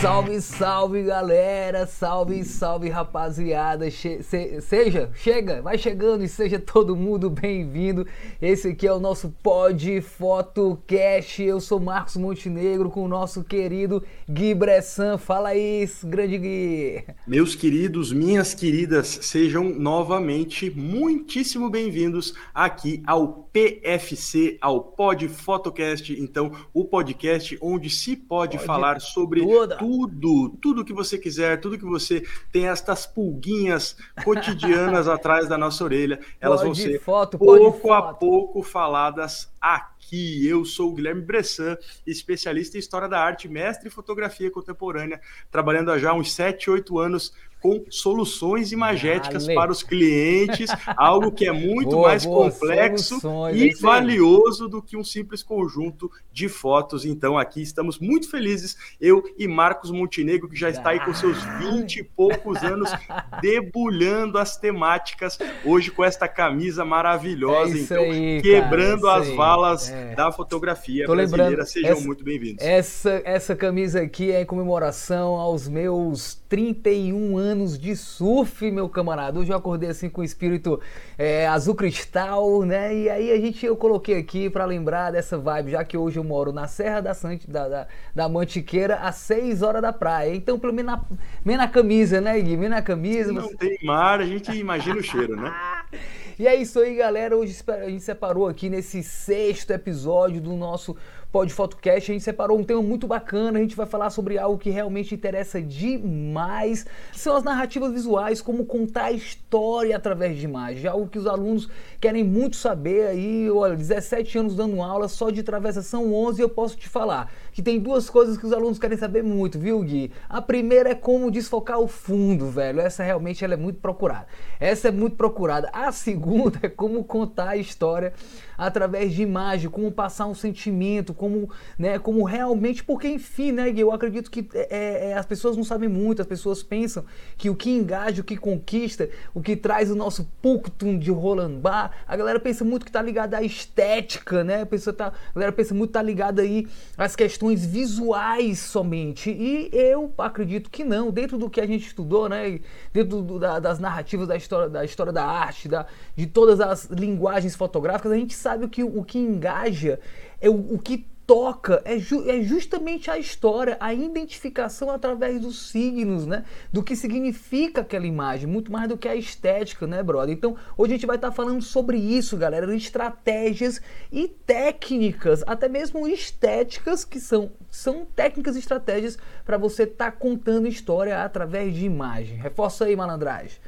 Salve, salve galera, salve, salve rapaziada. Che se seja, chega, vai chegando e seja todo mundo bem-vindo. Esse aqui é o nosso Pod Fotocast. Eu sou Marcos Montenegro com o nosso querido Gui Bressan. Fala aí, grande Gui. Meus queridos, minhas queridas, sejam novamente muitíssimo bem-vindos aqui ao PFC, ao Pod Fotocast. Então, o podcast onde se pode, pode falar sobre tudo tudo, tudo que você quiser, tudo que você tem estas pulguinhas cotidianas atrás da nossa orelha, elas pode vão ser foto, pouco a pouco faladas aqui. Eu sou o Guilherme Bressan, especialista em História da Arte, mestre em Fotografia Contemporânea, trabalhando há já uns 7, 8 anos com soluções imagéticas vale. para os clientes, algo que é muito boa, mais boa, complexo e valioso do que um simples conjunto de fotos. Então, aqui estamos muito felizes, eu e Marcos Montenegro, que já está aí com seus 20 e poucos anos, debulhando as temáticas, hoje com esta camisa maravilhosa, é então, aí, quebrando cara, as valas é. da fotografia Tô brasileira. Sejam essa, muito bem-vindos. Essa, essa camisa aqui é em comemoração aos meus 31 anos anos de surf, meu camarada. Hoje eu acordei assim com o espírito é, azul cristal, né? E aí a gente eu coloquei aqui para lembrar dessa vibe, já que hoje eu moro na Serra da, Sante, da, da, da Mantiqueira, às 6 horas da praia. Então, pelo menos na, menos na camisa, né, Gui? Menos na camisa. Não tem mar, a gente imagina o cheiro, né? E é isso aí, galera. Hoje a gente separou aqui nesse sexto episódio do nosso Pod Fotocast, a gente separou um tema muito bacana, a gente vai falar sobre algo que realmente interessa demais, que são as narrativas visuais, como contar a história através de imagens, algo que os alunos querem muito saber aí, olha, 17 anos dando aula, só de travessa são 11 eu posso te falar que tem duas coisas que os alunos querem saber muito, viu, Gui? A primeira é como desfocar o fundo, velho. Essa realmente ela é muito procurada. Essa é muito procurada. A segunda é como contar a história através de imagem, como passar um sentimento, como, né, como realmente, porque enfim, né, Gui, eu acredito que é, é, é, as pessoas não sabem muito, as pessoas pensam que o que engaja, o que conquista, o que traz o nosso punctum de Roland Bar, a galera pensa muito que tá ligada à estética, né? A, pessoa tá, a galera pensa muito que tá ligada aí às questões visuais somente. E eu acredito que não, dentro do que a gente estudou, né, dentro do, da, das narrativas da história, da história da arte, da, de todas as linguagens fotográficas, a gente sabe que o que engaja é o, o que toca é, ju é, justamente a história, a identificação através dos signos, né? Do que significa aquela imagem, muito mais do que a estética, né, brother? Então, hoje a gente vai estar tá falando sobre isso, galera, estratégias e técnicas, até mesmo estéticas, que são, são técnicas e estratégias para você estar tá contando história através de imagem. Reforça aí, malandragem.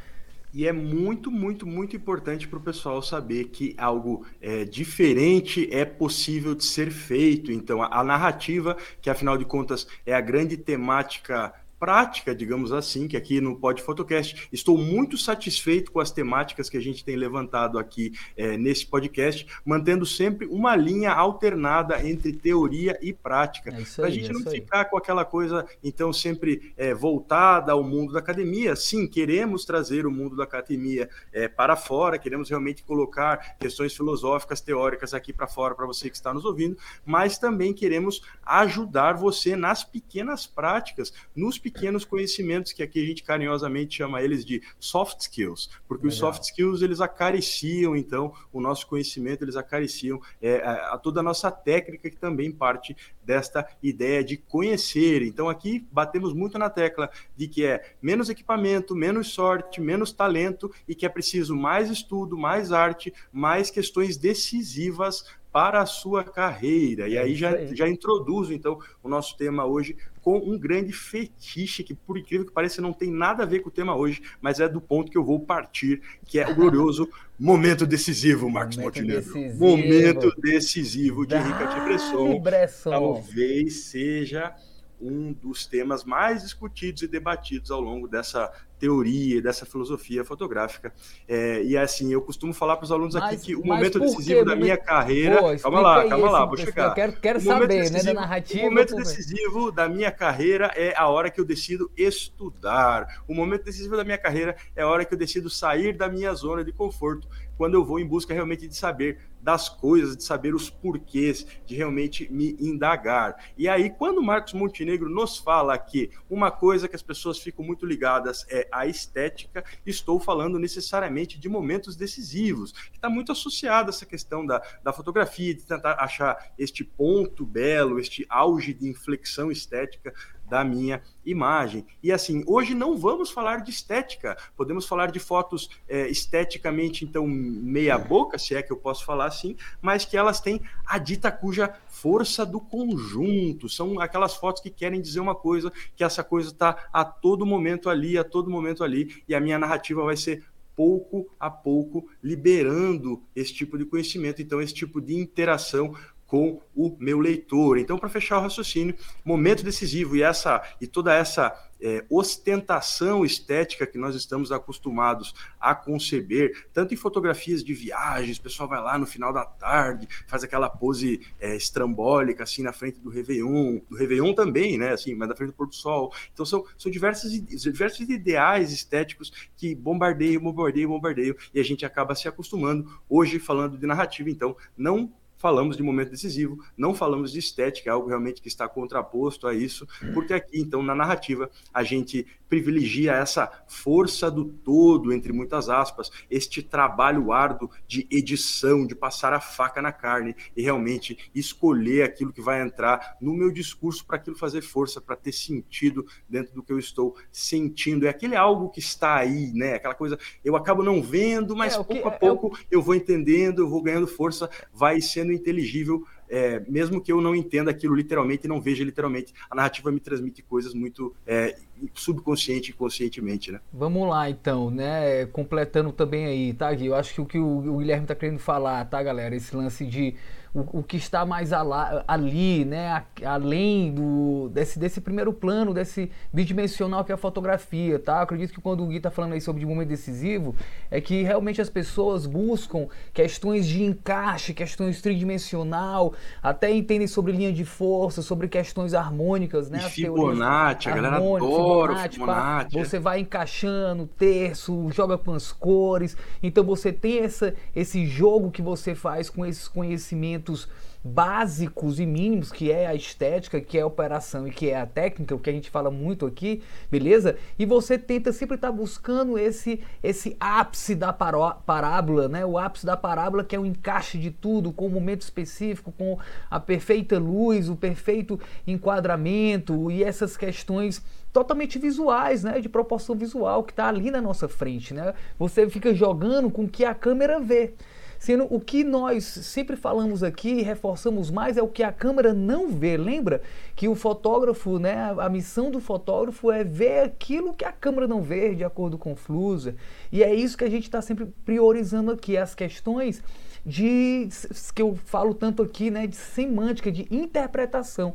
E é muito, muito, muito importante para o pessoal saber que algo é, diferente é possível de ser feito. Então, a, a narrativa, que afinal de contas é a grande temática prática, digamos assim, que aqui no Pod Fotocast estou muito satisfeito com as temáticas que a gente tem levantado aqui é, nesse podcast, mantendo sempre uma linha alternada entre teoria e prática. É para a gente é não ficar com aquela coisa, então, sempre é, voltada ao mundo da academia. Sim, queremos trazer o mundo da academia é, para fora, queremos realmente colocar questões filosóficas, teóricas aqui para fora para você que está nos ouvindo, mas também queremos ajudar você nas pequenas práticas, nos pequenos pequenos conhecimentos que aqui a gente carinhosamente chama eles de soft skills, porque Legal. os soft skills eles acariciam então o nosso conhecimento, eles acariciam é, a, a toda a nossa técnica que também parte desta ideia de conhecer. Então aqui batemos muito na tecla de que é menos equipamento, menos sorte, menos talento e que é preciso mais estudo, mais arte, mais questões decisivas para a sua carreira. E é aí já, já introduzo, então, o nosso tema hoje com um grande fetiche que, por incrível que pareça, não tem nada a ver com o tema hoje, mas é do ponto que eu vou partir, que é o glorioso momento decisivo, Marcos momento Montenegro. Decisivo. Momento decisivo de Rica de Bresson. Bresson. Talvez seja um dos temas mais discutidos e debatidos ao longo dessa teoria, dessa filosofia fotográfica. É, e assim, eu costumo falar para os alunos mas, aqui que o momento decisivo da minha carreira. Pô, calma lá, calma lá, vou chegar. Eu quero, quero saber, né, da narrativa. O momento decisivo da minha carreira é a hora que eu decido estudar. O momento decisivo da minha carreira é a hora que eu decido sair da minha zona de conforto, quando eu vou em busca realmente de saber das coisas, de saber os porquês, de realmente me indagar. E aí, quando Marcos Montenegro nos fala que uma coisa que as pessoas ficam muito ligadas é a estética, estou falando necessariamente de momentos decisivos, que está muito associado a essa questão da, da fotografia, de tentar achar este ponto belo, este auge de inflexão estética da minha imagem. E assim, hoje não vamos falar de estética, podemos falar de fotos é, esteticamente, então, meia boca, se é que eu posso falar assim, mas que elas têm a dita cuja força do conjunto, são aquelas fotos que querem dizer uma coisa, que essa coisa está a todo momento ali, a todo momento ali, e a minha narrativa vai ser pouco a pouco liberando esse tipo de conhecimento, então esse tipo de interação com o meu leitor. Então, para fechar o raciocínio, momento decisivo e essa e toda essa é, ostentação estética que nós estamos acostumados a conceber, tanto em fotografias de viagens, o pessoal vai lá no final da tarde, faz aquela pose é, estrambólica, assim, na frente do Réveillon, do Réveillon também, né, assim, mas na frente do pôr do sol. Então, são, são diversos, diversos ideais estéticos que bombardeiam, bombardeiam, bombardeiam, e a gente acaba se acostumando. Hoje, falando de narrativa, então, não falamos de momento decisivo, não falamos de estética, é algo realmente que está contraposto a isso, porque aqui, então, na narrativa, a gente privilegia essa força do todo, entre muitas aspas, este trabalho árduo de edição, de passar a faca na carne e realmente escolher aquilo que vai entrar no meu discurso para aquilo fazer força, para ter sentido dentro do que eu estou sentindo. É aquele algo que está aí, né? Aquela coisa, eu acabo não vendo, mas é, pouco a pouco é, eu vou entendendo, eu vou ganhando força, vai sendo inteligível é, mesmo que eu não entenda aquilo literalmente e não veja literalmente, a narrativa me transmite coisas muito é, subconsciente e conscientemente, né? Vamos lá, então, né? Completando também aí, tá, Gui? Eu acho que o que o, Guilherme está querendo falar, tá, galera? Esse lance de o, o que está mais ala, ali, né, além do, desse, desse primeiro plano, desse bidimensional que é a fotografia, tá? Eu acredito que quando o Gui está falando aí sobre de momento decisivo, é que realmente as pessoas buscam questões de encaixe, questões tridimensional, até entendem sobre linha de força, sobre questões harmônicas, né? E Fibonacci, a galera adora Fibonacci, Fibonacci. Pá, você vai encaixando terço, joga com as cores, então você tem essa, esse jogo que você faz com esses conhecimentos conhecimentos básicos e mínimos, que é a estética, que é a operação e que é a técnica, o que a gente fala muito aqui, beleza? E você tenta sempre estar tá buscando esse esse ápice da parábola, né? O ápice da parábola que é o encaixe de tudo, com o momento específico, com a perfeita luz, o perfeito enquadramento e essas questões totalmente visuais, né, de proporção visual que está ali na nossa frente, né? Você fica jogando com o que a câmera vê. Sendo o que nós sempre falamos aqui e reforçamos mais é o que a câmera não vê. Lembra que o fotógrafo, né, a missão do fotógrafo é ver aquilo que a câmera não vê, de acordo com o Flusa. E é isso que a gente está sempre priorizando aqui, as questões de que eu falo tanto aqui, né, de semântica, de interpretação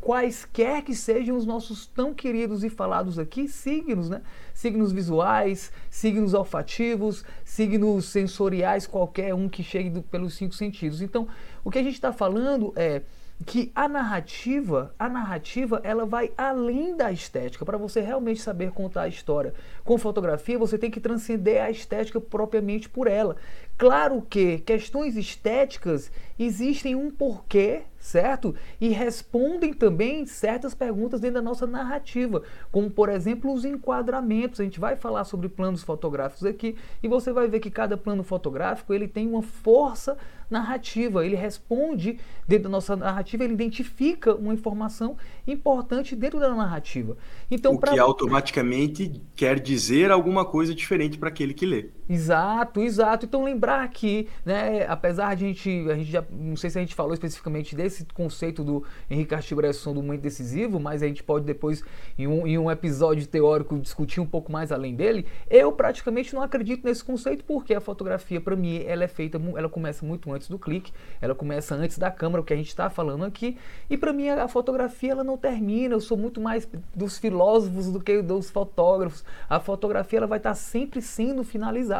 quaisquer que sejam os nossos tão queridos e falados aqui signos, né? Signos visuais, signos olfativos, signos sensoriais, qualquer um que chegue do, pelos cinco sentidos. Então, o que a gente está falando é que a narrativa, a narrativa, ela vai além da estética. Para você realmente saber contar a história com fotografia, você tem que transcender a estética propriamente por ela. Claro que questões estéticas existem um porquê, certo? E respondem também certas perguntas dentro da nossa narrativa, como por exemplo os enquadramentos. A gente vai falar sobre planos fotográficos aqui e você vai ver que cada plano fotográfico ele tem uma força narrativa, ele responde dentro da nossa narrativa, ele identifica uma informação importante dentro da narrativa. Então, o pra... que automaticamente quer dizer alguma coisa diferente para aquele que lê. Exato, exato. Então lembrar que, né, apesar de a gente, a gente já, não sei se a gente falou especificamente desse conceito do Henrique Cartier-Bresson do momento decisivo, mas a gente pode depois, em um, em um episódio teórico, discutir um pouco mais além dele. Eu praticamente não acredito nesse conceito porque a fotografia, para mim, ela é feita, ela começa muito antes do clique, ela começa antes da câmera, o que a gente está falando aqui, e para mim a fotografia ela não termina. Eu sou muito mais dos filósofos do que dos fotógrafos. A fotografia ela vai estar tá sempre sendo finalizada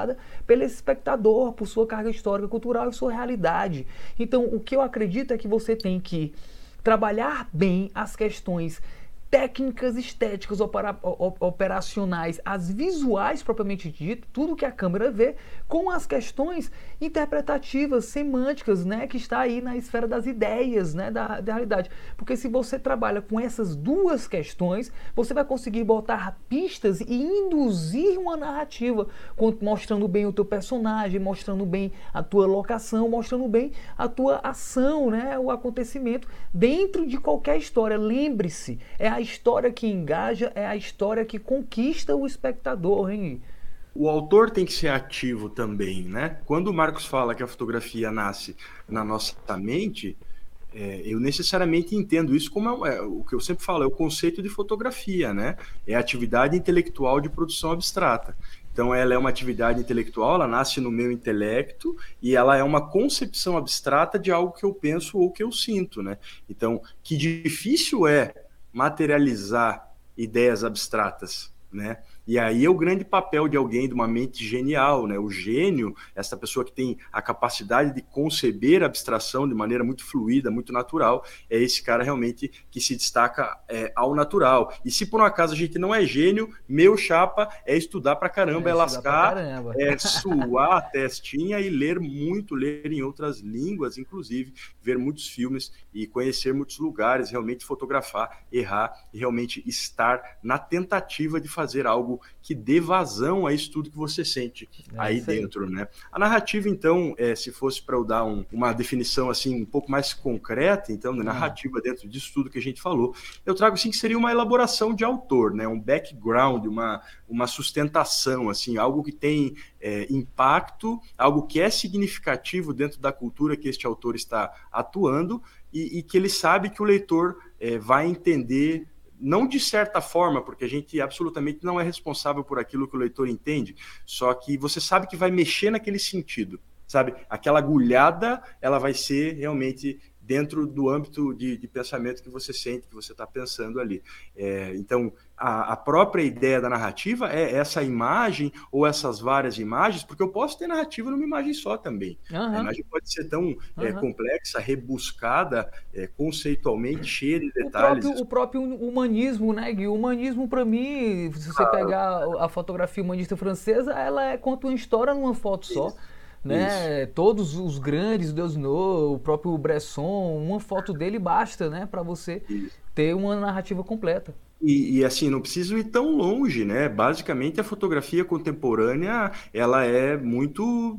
pelo espectador, por sua carga histórica, cultural e sua realidade. Então, o que eu acredito é que você tem que trabalhar bem as questões técnicas estéticas operacionais, as visuais propriamente dito, tudo que a câmera vê, com as questões interpretativas, semânticas, né, que está aí na esfera das ideias, né, da, da realidade. Porque se você trabalha com essas duas questões, você vai conseguir botar pistas e induzir uma narrativa, mostrando bem o teu personagem, mostrando bem a tua locação, mostrando bem a tua ação, né, o acontecimento dentro de qualquer história. Lembre-se, é a história que engaja, é a história que conquista o espectador, hein? O autor tem que ser ativo também, né? Quando o Marcos fala que a fotografia nasce na nossa mente, é, eu necessariamente entendo isso como é, é, o que eu sempre falo, é o conceito de fotografia, né? É a atividade intelectual de produção abstrata. Então, ela é uma atividade intelectual, ela nasce no meu intelecto e ela é uma concepção abstrata de algo que eu penso ou que eu sinto, né? Então, que difícil é materializar ideias abstratas, né? E aí é o grande papel de alguém de uma mente genial, né? O gênio, essa pessoa que tem a capacidade de conceber a abstração de maneira muito fluida, muito natural, é esse cara realmente que se destaca é, ao natural. E se por um acaso a gente não é gênio, meu chapa é estudar pra caramba, é, é lascar, caramba. é suar a testinha e ler muito, ler em outras línguas, inclusive, ver muitos filmes e conhecer muitos lugares, realmente fotografar, errar e realmente estar na tentativa de fazer algo algo que dê vazão a isso tudo que você sente é aí dentro, né? A narrativa, então, é, se fosse para eu dar um, uma definição assim um pouco mais concreta, então, de hum. narrativa dentro disso tudo que a gente falou, eu trago assim que seria uma elaboração de autor, né? Um background, uma, uma sustentação, assim, algo que tem é, impacto, algo que é significativo dentro da cultura que este autor está atuando e, e que ele sabe que o leitor é, vai entender não de certa forma, porque a gente absolutamente não é responsável por aquilo que o leitor entende, só que você sabe que vai mexer naquele sentido, sabe? Aquela agulhada, ela vai ser realmente dentro do âmbito de, de pensamento que você sente, que você está pensando ali. É, então, a, a, própria ideia da narrativa é essa imagem ou essas várias imagens, porque eu posso ter narrativa numa imagem só também. Uhum. A imagem pode ser tão uhum. é, complexa, rebuscada, é, conceitualmente, cheia de detalhes. O próprio, o próprio humanismo, né, Gui? O humanismo, para mim, se você pegar a fotografia humanista francesa, ela é conta uma história numa foto só. Né? Isso. Todos os grandes, Deus no, o próprio Bresson, uma foto dele basta, né, para você Isso. ter uma narrativa completa. E, e, assim, não preciso ir tão longe, né? Basicamente, a fotografia contemporânea, ela é muito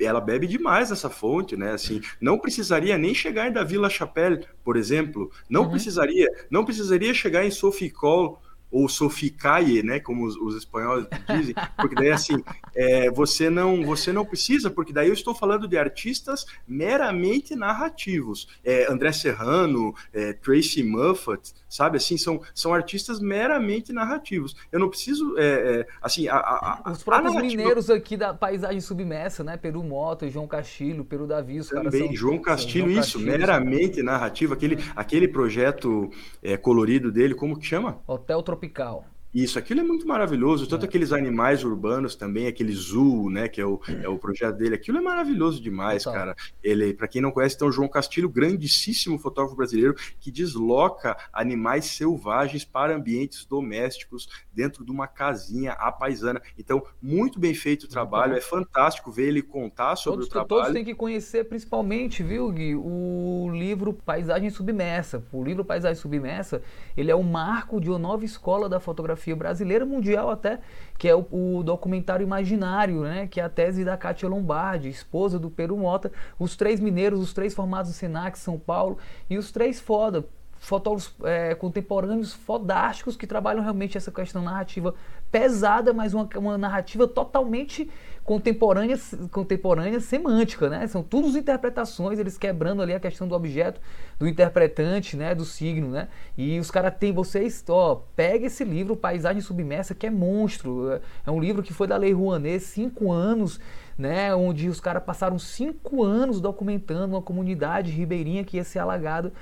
ela bebe demais essa fonte, né? Assim, não precisaria nem chegar em da Vila Chapelle, por exemplo, não uhum. precisaria, não precisaria chegar em Sophie Cole ou soficaie, né, como os, os, espanhóis dizem, porque daí assim, é, você não você não precisa, porque daí eu estou falando de artistas meramente narrativos, é, André Serrano, é, Tracy Muffet, sabe, assim, são, são artistas meramente narrativos. Eu não preciso, é, é, assim, a, a, os próprios narrativa... mineiros aqui da paisagem submersa, né, Peru Mota, João Castilho, Peru Davi, os Também, são, João Castilho, João isso, Castilho, meramente narrativo, aquele, aquele projeto é, colorido dele, como que chama? Hotel Tropical tropical. Isso, aquilo é muito maravilhoso. Tanto é. aqueles animais urbanos também, aquele zoo, né, que é o, é o projeto dele. Aquilo é maravilhoso demais, Total. cara. Ele, para quem não conhece, então João Castilho, grandíssimo fotógrafo brasileiro que desloca animais selvagens para ambientes domésticos dentro de uma casinha apaisana. Então, muito bem feito o trabalho. É fantástico ver ele contar sobre todos, o trabalho. Todos têm que conhecer, principalmente, viu, Gui, o livro Paisagem Submersa. O livro Paisagem Submersa, ele é o marco de uma nova escola da fotografia brasileira mundial até, que é o, o, documentário Imaginário, né, que é a tese da Kátia Lombardi, esposa do Peru Mota, os três mineiros, os três formados do Senac, São Paulo, e os três foda, fotólogos é, contemporâneos fodásticos que trabalham realmente essa questão narrativa pesada, mas uma, uma narrativa totalmente contemporânea, contemporânea semântica, né? São todas interpretações, eles quebrando ali a questão do objeto, do interpretante, né? Do signo, né? E os caras têm, vocês, ó, pega esse livro, Paisagem Submersa, que é monstro. É um livro que foi da Lei Rouanet, cinco anos, né? Onde os caras passaram cinco anos documentando uma comunidade ribeirinha que ia ser alagada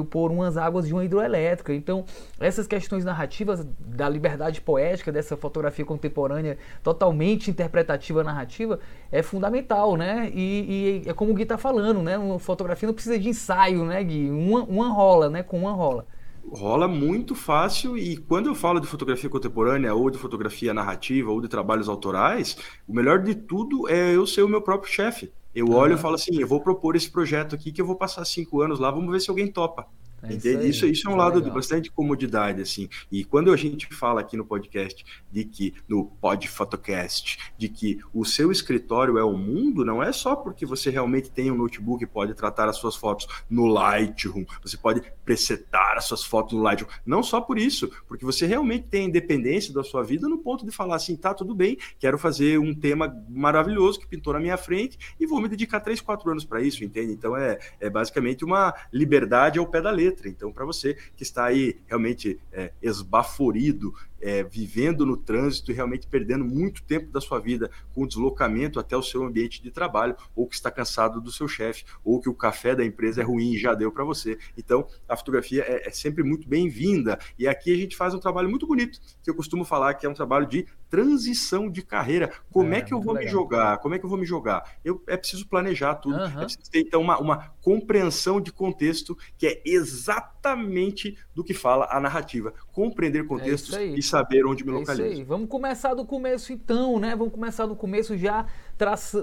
por umas águas de uma hidroelétrica. Então, essas questões narrativas da liberdade poética, dessa fotografia contemporânea totalmente interpretativa narrativa, é fundamental, né? E, e é como o Gui está falando, né? Uma fotografia não precisa de ensaio, né, Gui? Uma, uma rola, né? Com uma rola rola muito fácil e quando eu falo de fotografia contemporânea ou de fotografia narrativa ou de trabalhos autorais, o melhor de tudo é eu ser o meu próprio chefe. Eu olho e falo assim, eu vou propor esse projeto aqui que eu vou passar cinco anos lá, vamos ver se alguém topa. É isso, isso, isso, é um lado legal. de bastante comodidade, assim. E quando a gente fala aqui no podcast de que, no Pod Photocast, de que o seu escritório é o mundo, não é só porque você realmente tem um notebook e pode tratar as suas fotos no Lightroom, você pode presetar as suas fotos no Lightroom. Não só por isso, porque você realmente tem independência da sua vida no ponto de falar assim, tá, tudo bem, quero fazer um tema maravilhoso que pintou na minha frente e vou me dedicar três, quatro anos para isso, entende? Então é, é basicamente uma liberdade ao pé da letra letra. Então, para você que está aí realmente é, esbaforido é, vivendo no trânsito e realmente perdendo muito tempo da sua vida com deslocamento até o seu ambiente de trabalho, ou que está cansado do seu chefe, ou que o café da empresa é ruim e já deu para você. Então, a fotografia é, é sempre muito bem-vinda. E aqui a gente faz um trabalho muito bonito, que eu costumo falar que é um trabalho de transição de carreira. Como é, é que eu vou legal. me jogar? Como é que eu vou me jogar? Eu, é preciso planejar tudo, uhum. é preciso ter então uma, uma compreensão de contexto que é exatamente do que fala a narrativa. Compreender contextos é e saber onde me é localizo. Vamos começar do começo então, né? Vamos começar do começo já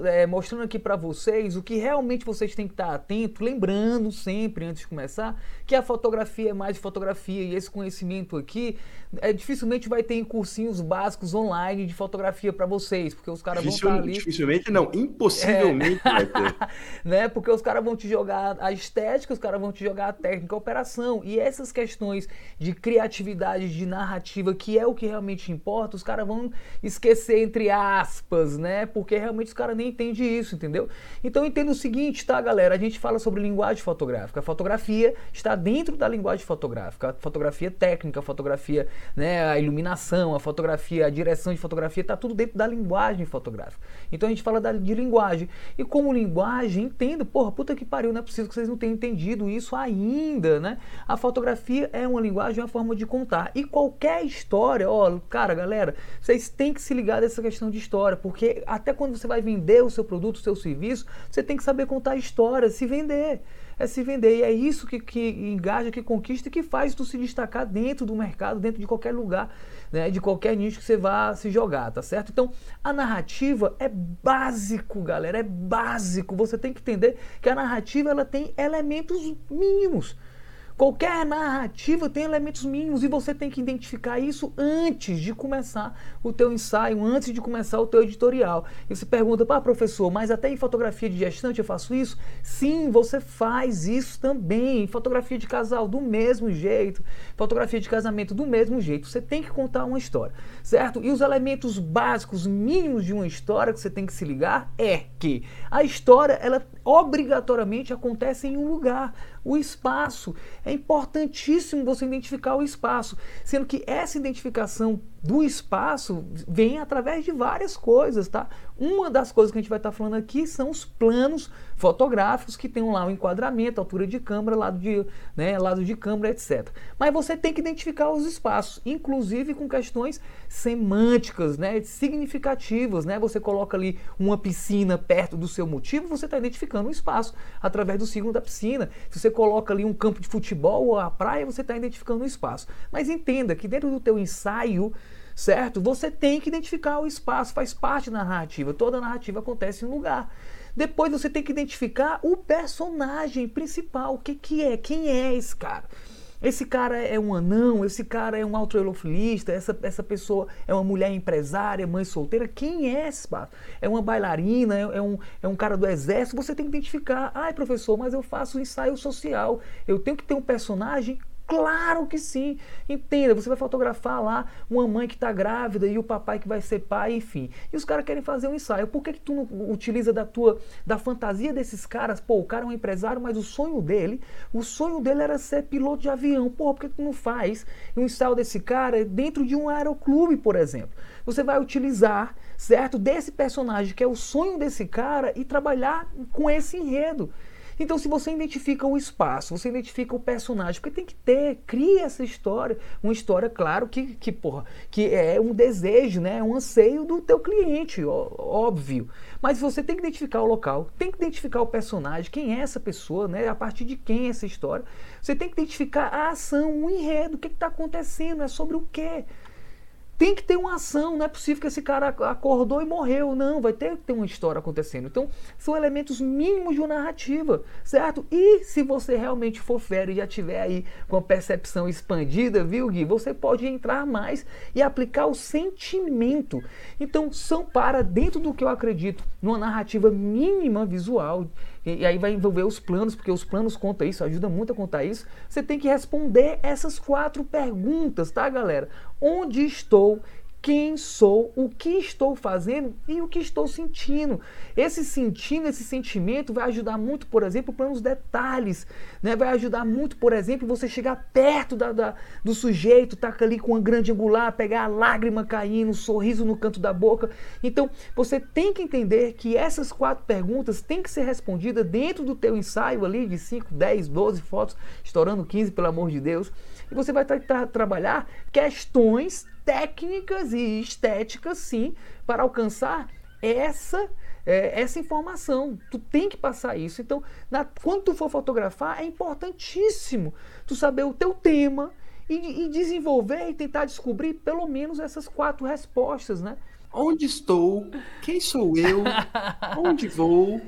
é, mostrando aqui para vocês o que realmente vocês têm que estar atento, lembrando sempre antes de começar que a fotografia é mais de fotografia e esse conhecimento aqui é, dificilmente vai ter em cursinhos básicos online de fotografia para vocês, porque os caras vão estar ali. Dificilmente não, impossivelmente é. vai ter. né? Porque os caras vão te jogar a estética, os caras vão te jogar a técnica, a operação e essas questões de criatividade, de narrativa, que é o que realmente importa, os caras vão esquecer entre aspas, né? Porque realmente os caras nem entendem isso, entendeu? Então entenda o seguinte, tá, galera? A gente fala sobre linguagem fotográfica. A fotografia está dentro da linguagem fotográfica. A fotografia técnica, a fotografia, né, a iluminação, a fotografia, a direção de fotografia, está tudo dentro da linguagem fotográfica. Então a gente fala da, de linguagem. E como linguagem, entenda, porra, puta que pariu, não é possível que vocês não tenham entendido isso ainda, né? A fotografia é uma linguagem, uma forma de contar. E qualquer história, ó, cara, galera, vocês têm que se ligar dessa questão de história, porque até quando você vai vender o seu produto, o seu serviço, você tem que saber contar histórias, se vender. É se vender. E é isso que, que engaja, que conquista e que faz tu se destacar dentro do mercado, dentro de qualquer lugar, né, de qualquer nicho que você vá se jogar, tá certo? Então, a narrativa é básico, galera, é básico. Você tem que entender que a narrativa ela tem elementos mínimos. Qualquer narrativa tem elementos mínimos e você tem que identificar isso antes de começar o teu ensaio, antes de começar o teu editorial. E você pergunta, pá, professor, mas até em fotografia de gestante eu faço isso? Sim, você faz isso também. Fotografia de casal, do mesmo jeito. Fotografia de casamento, do mesmo jeito. Você tem que contar uma história, certo? E os elementos básicos, mínimos de uma história que você tem que se ligar é que a história, ela obrigatoriamente acontece em um lugar o espaço. É importantíssimo você identificar o espaço, sendo que essa identificação do espaço vem através de várias coisas, tá? Uma das coisas que a gente vai estar falando aqui são os planos fotográficos que tem lá o enquadramento, altura de câmera, lado de, né, lado de câmera, etc. Mas você tem que identificar os espaços, inclusive com questões semânticas, né, significativas, né? Você coloca ali uma piscina perto do seu motivo, você está identificando o espaço através do signo da piscina. Se você coloca ali um campo de futebol ou a praia, você está identificando o espaço. Mas entenda que dentro do teu ensaio certo? Você tem que identificar o espaço, faz parte da narrativa. Toda narrativa acontece em um lugar. Depois você tem que identificar o personagem principal. O que, que é? Quem é esse cara? Esse cara é um anão, esse cara é um autoelofilista, essa, essa pessoa é uma mulher empresária, mãe solteira. Quem é esse cara? É uma bailarina, é, é, um, é um cara do exército. Você tem que identificar. Ai, professor, mas eu faço ensaio social. Eu tenho que ter um personagem Claro que sim. Entenda, você vai fotografar lá uma mãe que está grávida e o papai que vai ser pai, enfim. E os caras querem fazer um ensaio. Por que, que tu não utiliza da tua da fantasia desses caras? Pô, o cara é um empresário, mas o sonho dele, o sonho dele era ser piloto de avião. Pô, por que tu não faz um ensaio desse cara dentro de um aeroclube, por exemplo? Você vai utilizar, certo, desse personagem que é o sonho desse cara e trabalhar com esse enredo. Então, se você identifica o espaço, você identifica o personagem, porque tem que ter, cria essa história, uma história, claro, que, que, porra, que é um desejo, né? É um anseio do teu cliente, ó, óbvio. Mas você tem que identificar o local, tem que identificar o personagem, quem é essa pessoa, né? A partir de quem é essa história. Você tem que identificar a ação, o enredo, o que está acontecendo, é sobre o quê. Tem que ter uma ação, não é possível que esse cara acordou e morreu. Não, vai ter que ter uma história acontecendo. Então, são elementos mínimos de uma narrativa, certo? E se você realmente for fera e já tiver aí com a percepção expandida, viu, Gui? Você pode entrar mais e aplicar o sentimento. Então, são para, dentro do que eu acredito, numa narrativa mínima visual, e, aí vai envolver os planos, porque os planos contam isso, ajuda muito a contar isso. Você tem que responder essas quatro perguntas, tá, galera? Onde estou? Quem sou, o que estou fazendo e o que estou sentindo. Esse sentindo, esse sentimento vai ajudar muito, por exemplo, para os detalhes. Né? Vai ajudar muito, por exemplo, você chegar perto da, da, do sujeito, tá ali com uma grande angular, pegar a lágrima caindo, um sorriso no canto da boca. Então, você tem que entender que essas quatro perguntas têm que ser respondidas dentro do teu ensaio ali de 5, 10, 12 fotos, estourando 15, pelo amor de Deus. E você vai tra tra trabalhar questões técnicas e estéticas, sim, para alcançar essa é, essa informação. Tu tem que passar isso. Então, na, quando tu for fotografar, é importantíssimo tu saber o teu tema e, e desenvolver e tentar descobrir pelo menos essas quatro respostas, né? Onde estou? Quem sou eu? Onde vou?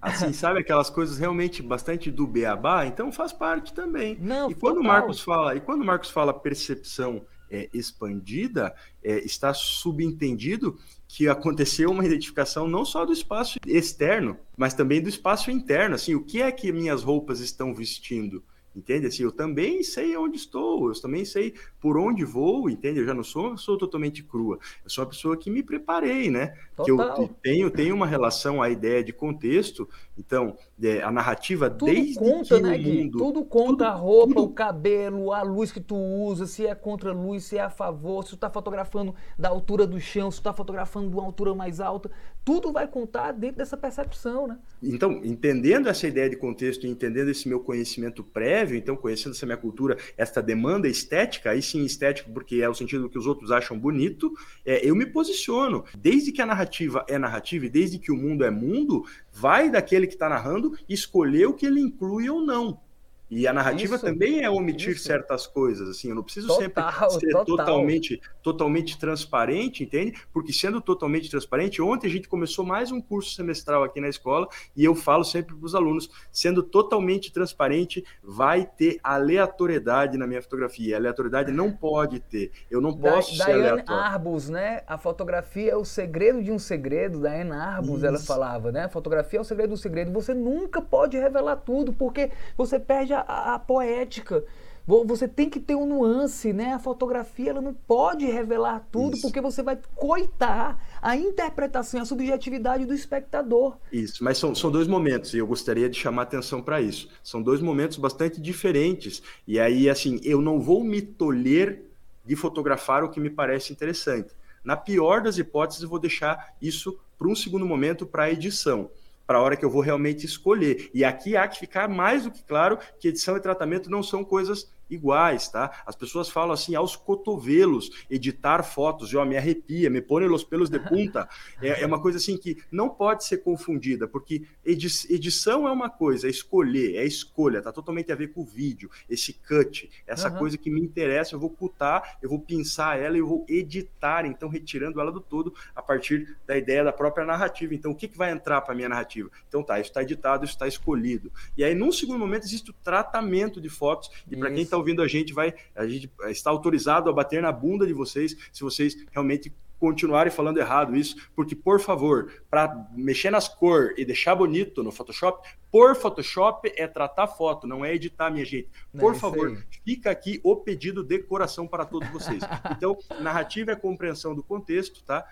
Assim, sabe aquelas coisas realmente bastante do beabá? Então faz parte também. Não, e quando o Marcos fala, e quando o Marcos fala percepção é, expandida, é, está subentendido que aconteceu uma identificação não só do espaço externo, mas também do espaço interno. Assim, o que é que minhas roupas estão vestindo? Entende? Assim, eu também sei onde estou, eu também sei por onde vou, entende? Eu já não sou, sou totalmente crua. Eu sou uma pessoa que me preparei, né? Total. Que eu tenho, tenho uma relação à ideia de contexto. Então, é, a narrativa tudo desde conta, né, Gui? Mundo, tudo conta tudo, a roupa, tudo... o cabelo, a luz que tu usa, se é contra a luz, se é a favor, se tu tá fotografando da altura do chão, se tu tá fotografando de uma altura mais alta, tudo vai contar dentro dessa percepção, né? Então, entendendo essa ideia de contexto e entendendo esse meu conhecimento prévio, então conhecendo essa minha cultura, esta demanda estética, aí sim estético porque é o sentido que os outros acham bonito, é, eu me posiciono. Desde que a narrativa é narrativa e desde que o mundo é mundo, vai daquele que está narrando escolher o que ele inclui ou não. E a narrativa isso, também é omitir isso. certas coisas, assim, eu não preciso total, sempre ser total. totalmente, totalmente transparente, entende? Porque sendo totalmente transparente, ontem a gente começou mais um curso semestral aqui na escola e eu falo sempre para os alunos, sendo totalmente transparente, vai ter aleatoriedade na minha fotografia. A aleatoriedade não pode ter. Eu não posso da, ser Diane aleatório. Arbus, né? A fotografia é o segredo de um segredo, da Diane Arbus, isso. ela falava, né? A fotografia é o segredo do segredo. Você nunca pode revelar tudo, porque você perde a, a poética. Você tem que ter um nuance, né? A fotografia ela não pode revelar tudo, Isso. porque você vai coitar a interpretação, a subjetividade do espectador. Isso, mas são, são dois momentos, e eu gostaria de chamar atenção para isso. São dois momentos bastante diferentes. E aí, assim, eu não vou me tolher de fotografar o que me parece interessante. Na pior das hipóteses, eu vou deixar isso para um segundo momento para a edição para a hora que eu vou realmente escolher. E aqui há que ficar mais do que claro que edição e tratamento não são coisas iguais, tá? As pessoas falam assim aos cotovelos, editar fotos, eu me arrepia, me põe os pelos de punta. É, é, uma coisa assim que não pode ser confundida, porque edi edição é uma coisa, é escolher, é escolha, tá totalmente a ver com o vídeo, esse cut, essa uhum. coisa que me interessa, eu vou cutar, eu vou pensar ela, eu vou editar, então retirando ela do todo a partir da ideia da própria narrativa. Então, o que, que vai entrar para minha narrativa? Então, tá, isso está editado, isso está escolhido. E aí, num segundo momento, existe o tratamento de fotos, e para quem está ouvindo a gente, vai, a gente está autorizado a bater na bunda de vocês se vocês realmente continuarem falando errado isso, porque, por favor, para mexer nas cores e deixar bonito no Photoshop, por Photoshop é tratar foto, não é editar, minha gente. Por é favor, fica aqui o pedido de coração para todos vocês. Então, narrativa é compreensão do contexto, tá?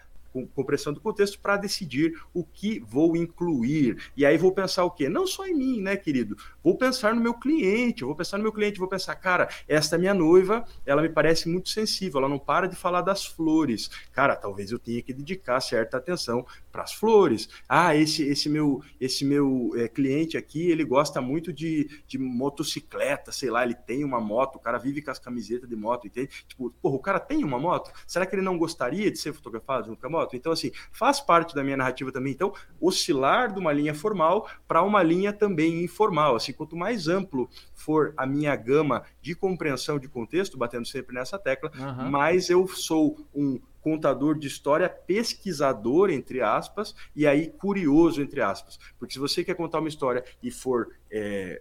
Compreensão do contexto para decidir o que vou incluir. E aí vou pensar o quê? Não só em mim, né, querido? Vou pensar no meu cliente, vou pensar no meu cliente, vou pensar, cara, esta minha noiva, ela me parece muito sensível, ela não para de falar das flores. Cara, talvez eu tenha que dedicar certa atenção para as flores. Ah, esse esse meu esse meu é, cliente aqui, ele gosta muito de, de motocicleta, sei lá, ele tem uma moto, o cara vive com as camisetas de moto, entende? Tipo, porra, o cara tem uma moto? Será que ele não gostaria de ser fotografado junto com a moto? Então, assim, faz parte da minha narrativa também. Então, oscilar de uma linha formal para uma linha também informal. Assim, quanto mais amplo for a minha gama de compreensão de contexto, batendo sempre nessa tecla, uhum. mais eu sou um contador de história, pesquisador, entre aspas, e aí curioso, entre aspas. Porque se você quer contar uma história e for é,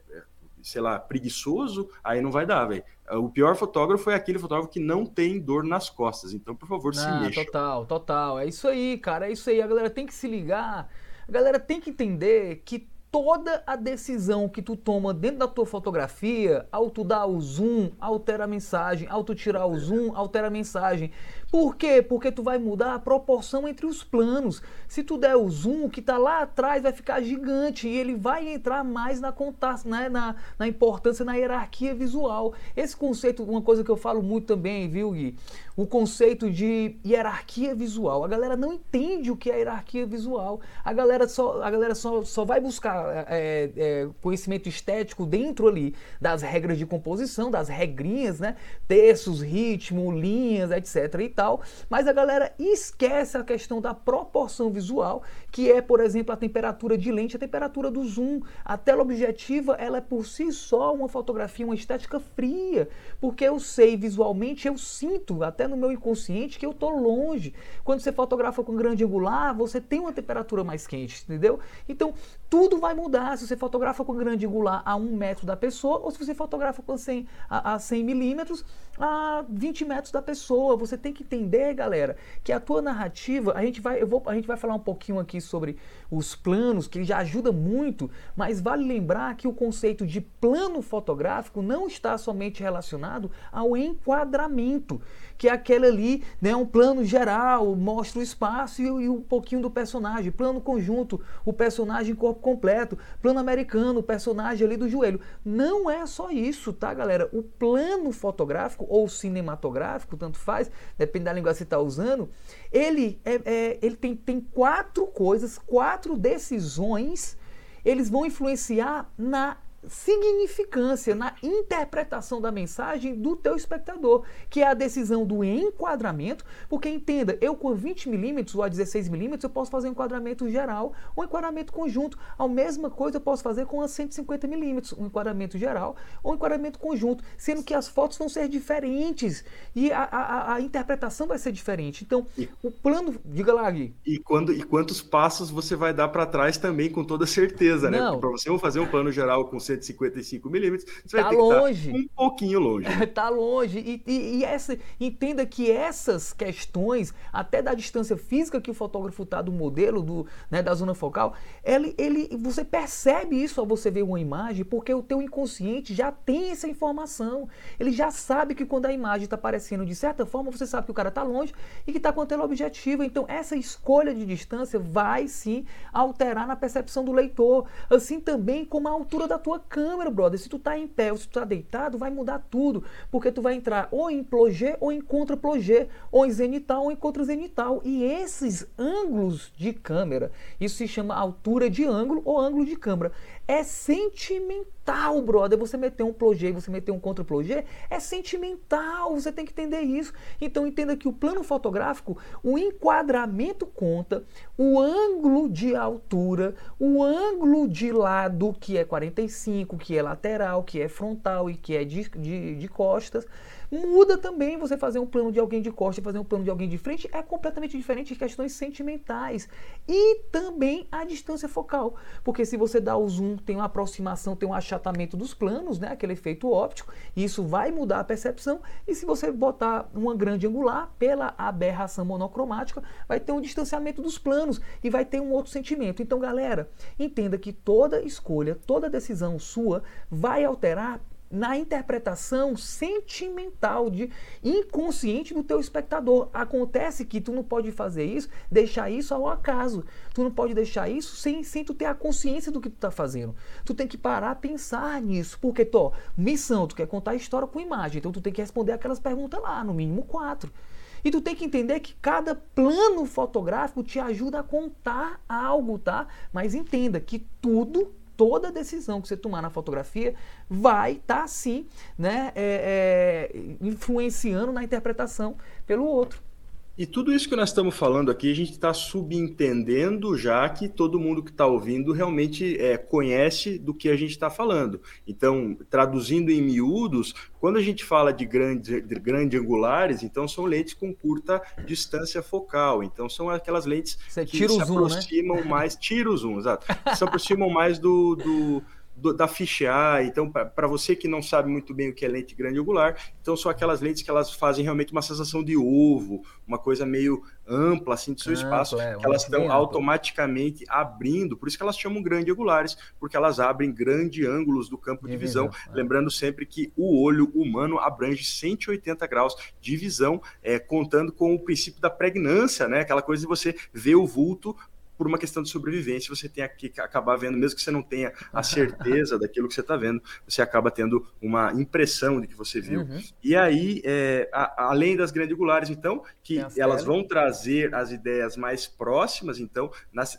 sei lá, preguiçoso, aí não vai dar, velho. O pior fotógrafo é aquele fotógrafo que não tem dor nas costas. Então, por favor, se mexa. Total, total. É isso aí, cara. É isso aí. A galera tem que se ligar. A galera tem que entender que toda a decisão que tu toma dentro da tua fotografia, ao tu dar o zoom, altera a mensagem, ao tu tirar o zoom, altera a mensagem. Por quê? Porque tu vai mudar a proporção entre os planos. Se tu der o zoom, o que está lá atrás vai ficar gigante e ele vai entrar mais na, né, na, na importância, na hierarquia visual. Esse conceito, uma coisa que eu falo muito também, viu, Gui? O conceito de hierarquia visual. A galera não entende o que é hierarquia visual. A galera só, a galera só, só vai buscar é, é, conhecimento estético dentro ali das regras de composição, das regrinhas, né? Terços, ritmo, linhas, etc. e tal tal, mas a galera esquece a questão da proporção visual, que é, por exemplo, a temperatura de lente, a temperatura do zoom. A tela objetiva, ela é por si só uma fotografia, uma estética fria, porque eu sei visualmente, eu sinto até no meu inconsciente que eu estou longe. Quando você fotografa com grande angular, você tem uma temperatura mais quente, entendeu? Então, tudo vai mudar se você fotografa com grande angular a um metro da pessoa ou se você fotografa com 100, a, a 100 milímetros a 20 metros da pessoa. Você tem que entender, galera, que a tua narrativa, a gente vai, eu vou, a gente vai falar um pouquinho aqui sobre os planos, que já ajuda muito, mas vale lembrar que o conceito de plano fotográfico não está somente relacionado ao enquadramento que aquele ali, né, um plano geral, mostra o espaço e, e um pouquinho do personagem, plano conjunto, o personagem corpo completo, plano americano, o personagem ali do joelho. Não é só isso, tá, galera? O plano fotográfico ou cinematográfico, tanto faz, depende da língua que você está usando, ele, é, é, ele tem, tem quatro coisas, quatro decisões, eles vão influenciar na significância na interpretação da mensagem do teu espectador, que é a decisão do enquadramento, porque entenda, eu com 20 milímetros ou a 16 milímetros eu posso fazer um enquadramento geral ou um enquadramento conjunto. A mesma coisa eu posso fazer com a 150 milímetros, um enquadramento geral ou um enquadramento conjunto, sendo que as fotos vão ser diferentes e a, a, a interpretação vai ser diferente. Então, e, o plano, diga lá, Gui. E quando e quantos passos você vai dar para trás também com toda certeza, né? Para você fazer um plano geral com 155 milímetros, você tá vai ter longe. que estar um pouquinho longe. Né? tá longe. E, e, e, essa, entenda que essas questões, até da distância física que o fotógrafo está do modelo, do, né, da zona focal, ele, ele, você percebe isso ao você ver uma imagem, porque o teu inconsciente já tem essa informação. Ele já sabe que quando a imagem está aparecendo de certa forma, você sabe que o cara está longe e que está com a tela objetiva. Então, essa escolha de distância vai sim alterar na percepção do leitor. Assim também como a altura da tua câmera, brother. Se tu tá em pé ou se tu tá deitado, vai mudar tudo. Porque tu vai entrar ou em plongé ou em contra-plongé, ou em zenital ou em contra-zenital. E esses ângulos de câmera, isso se chama altura de ângulo ou ângulo de câmera é sentimental, brother. Você meter um plogê você meter um contra plogê é sentimental. Você tem que entender isso. Então entenda que o plano fotográfico, o enquadramento conta, o ângulo de altura, o ângulo de lado, que é 45, que é lateral, que é frontal e que é de, de, de costas Muda também você fazer um plano de alguém de costa e fazer um plano de alguém de frente, é completamente diferente de questões sentimentais. E também a distância focal, porque se você dá o zoom, tem uma aproximação, tem um achatamento dos planos, né, aquele efeito óptico, isso vai mudar a percepção, e se você botar uma grande angular, pela aberração monocromática, vai ter um distanciamento dos planos e vai ter um outro sentimento. Então, galera, entenda que toda escolha, toda decisão sua vai alterar na interpretação sentimental, de inconsciente do teu espectador. Acontece que tu não pode fazer isso, deixar isso ao acaso. Tu não pode deixar isso sem, sem tu ter a consciência do que tu tá fazendo. Tu tem que parar, pensar nisso. Porque, tô, missão, tu quer contar a história com imagem, então tu tem que responder aquelas perguntas lá, no mínimo quatro. E tu tem que entender que cada plano fotográfico te ajuda a contar algo, tá? Mas entenda que tudo toda decisão que você tomar na fotografia vai estar tá, sim né, é, é, influenciando na interpretação pelo outro. E tudo isso que nós estamos falando aqui, a gente está subentendendo já que todo mundo que está ouvindo realmente é, conhece do que a gente está falando. Então, traduzindo em miúdos, quando a gente fala de grande, de grande angulares, então são lentes com curta distância focal. Então, são aquelas lentes Você que se zoom, né? aproximam né? mais. Tira o zoom, exato. Se aproximam mais do, do do, da ficha Então, para você que não sabe muito bem o que é lente grande angular, então são aquelas lentes que elas fazem realmente uma sensação de ovo, uma coisa meio ampla assim do seu espaço, é, que elas estão automaticamente abrindo. Por isso que elas chamam grande angulares, porque elas abrem grande ângulos do campo de visão. É. Lembrando sempre que o olho humano abrange 180 graus de visão, é, contando com o princípio da pregnância, né? Aquela coisa de você ver o vulto por uma questão de sobrevivência, você tem que acabar vendo, mesmo que você não tenha a certeza daquilo que você está vendo, você acaba tendo uma impressão de que você viu. Uhum. E aí, é, a, além das grandangulares, então, que elas vão trazer as ideias mais próximas, então,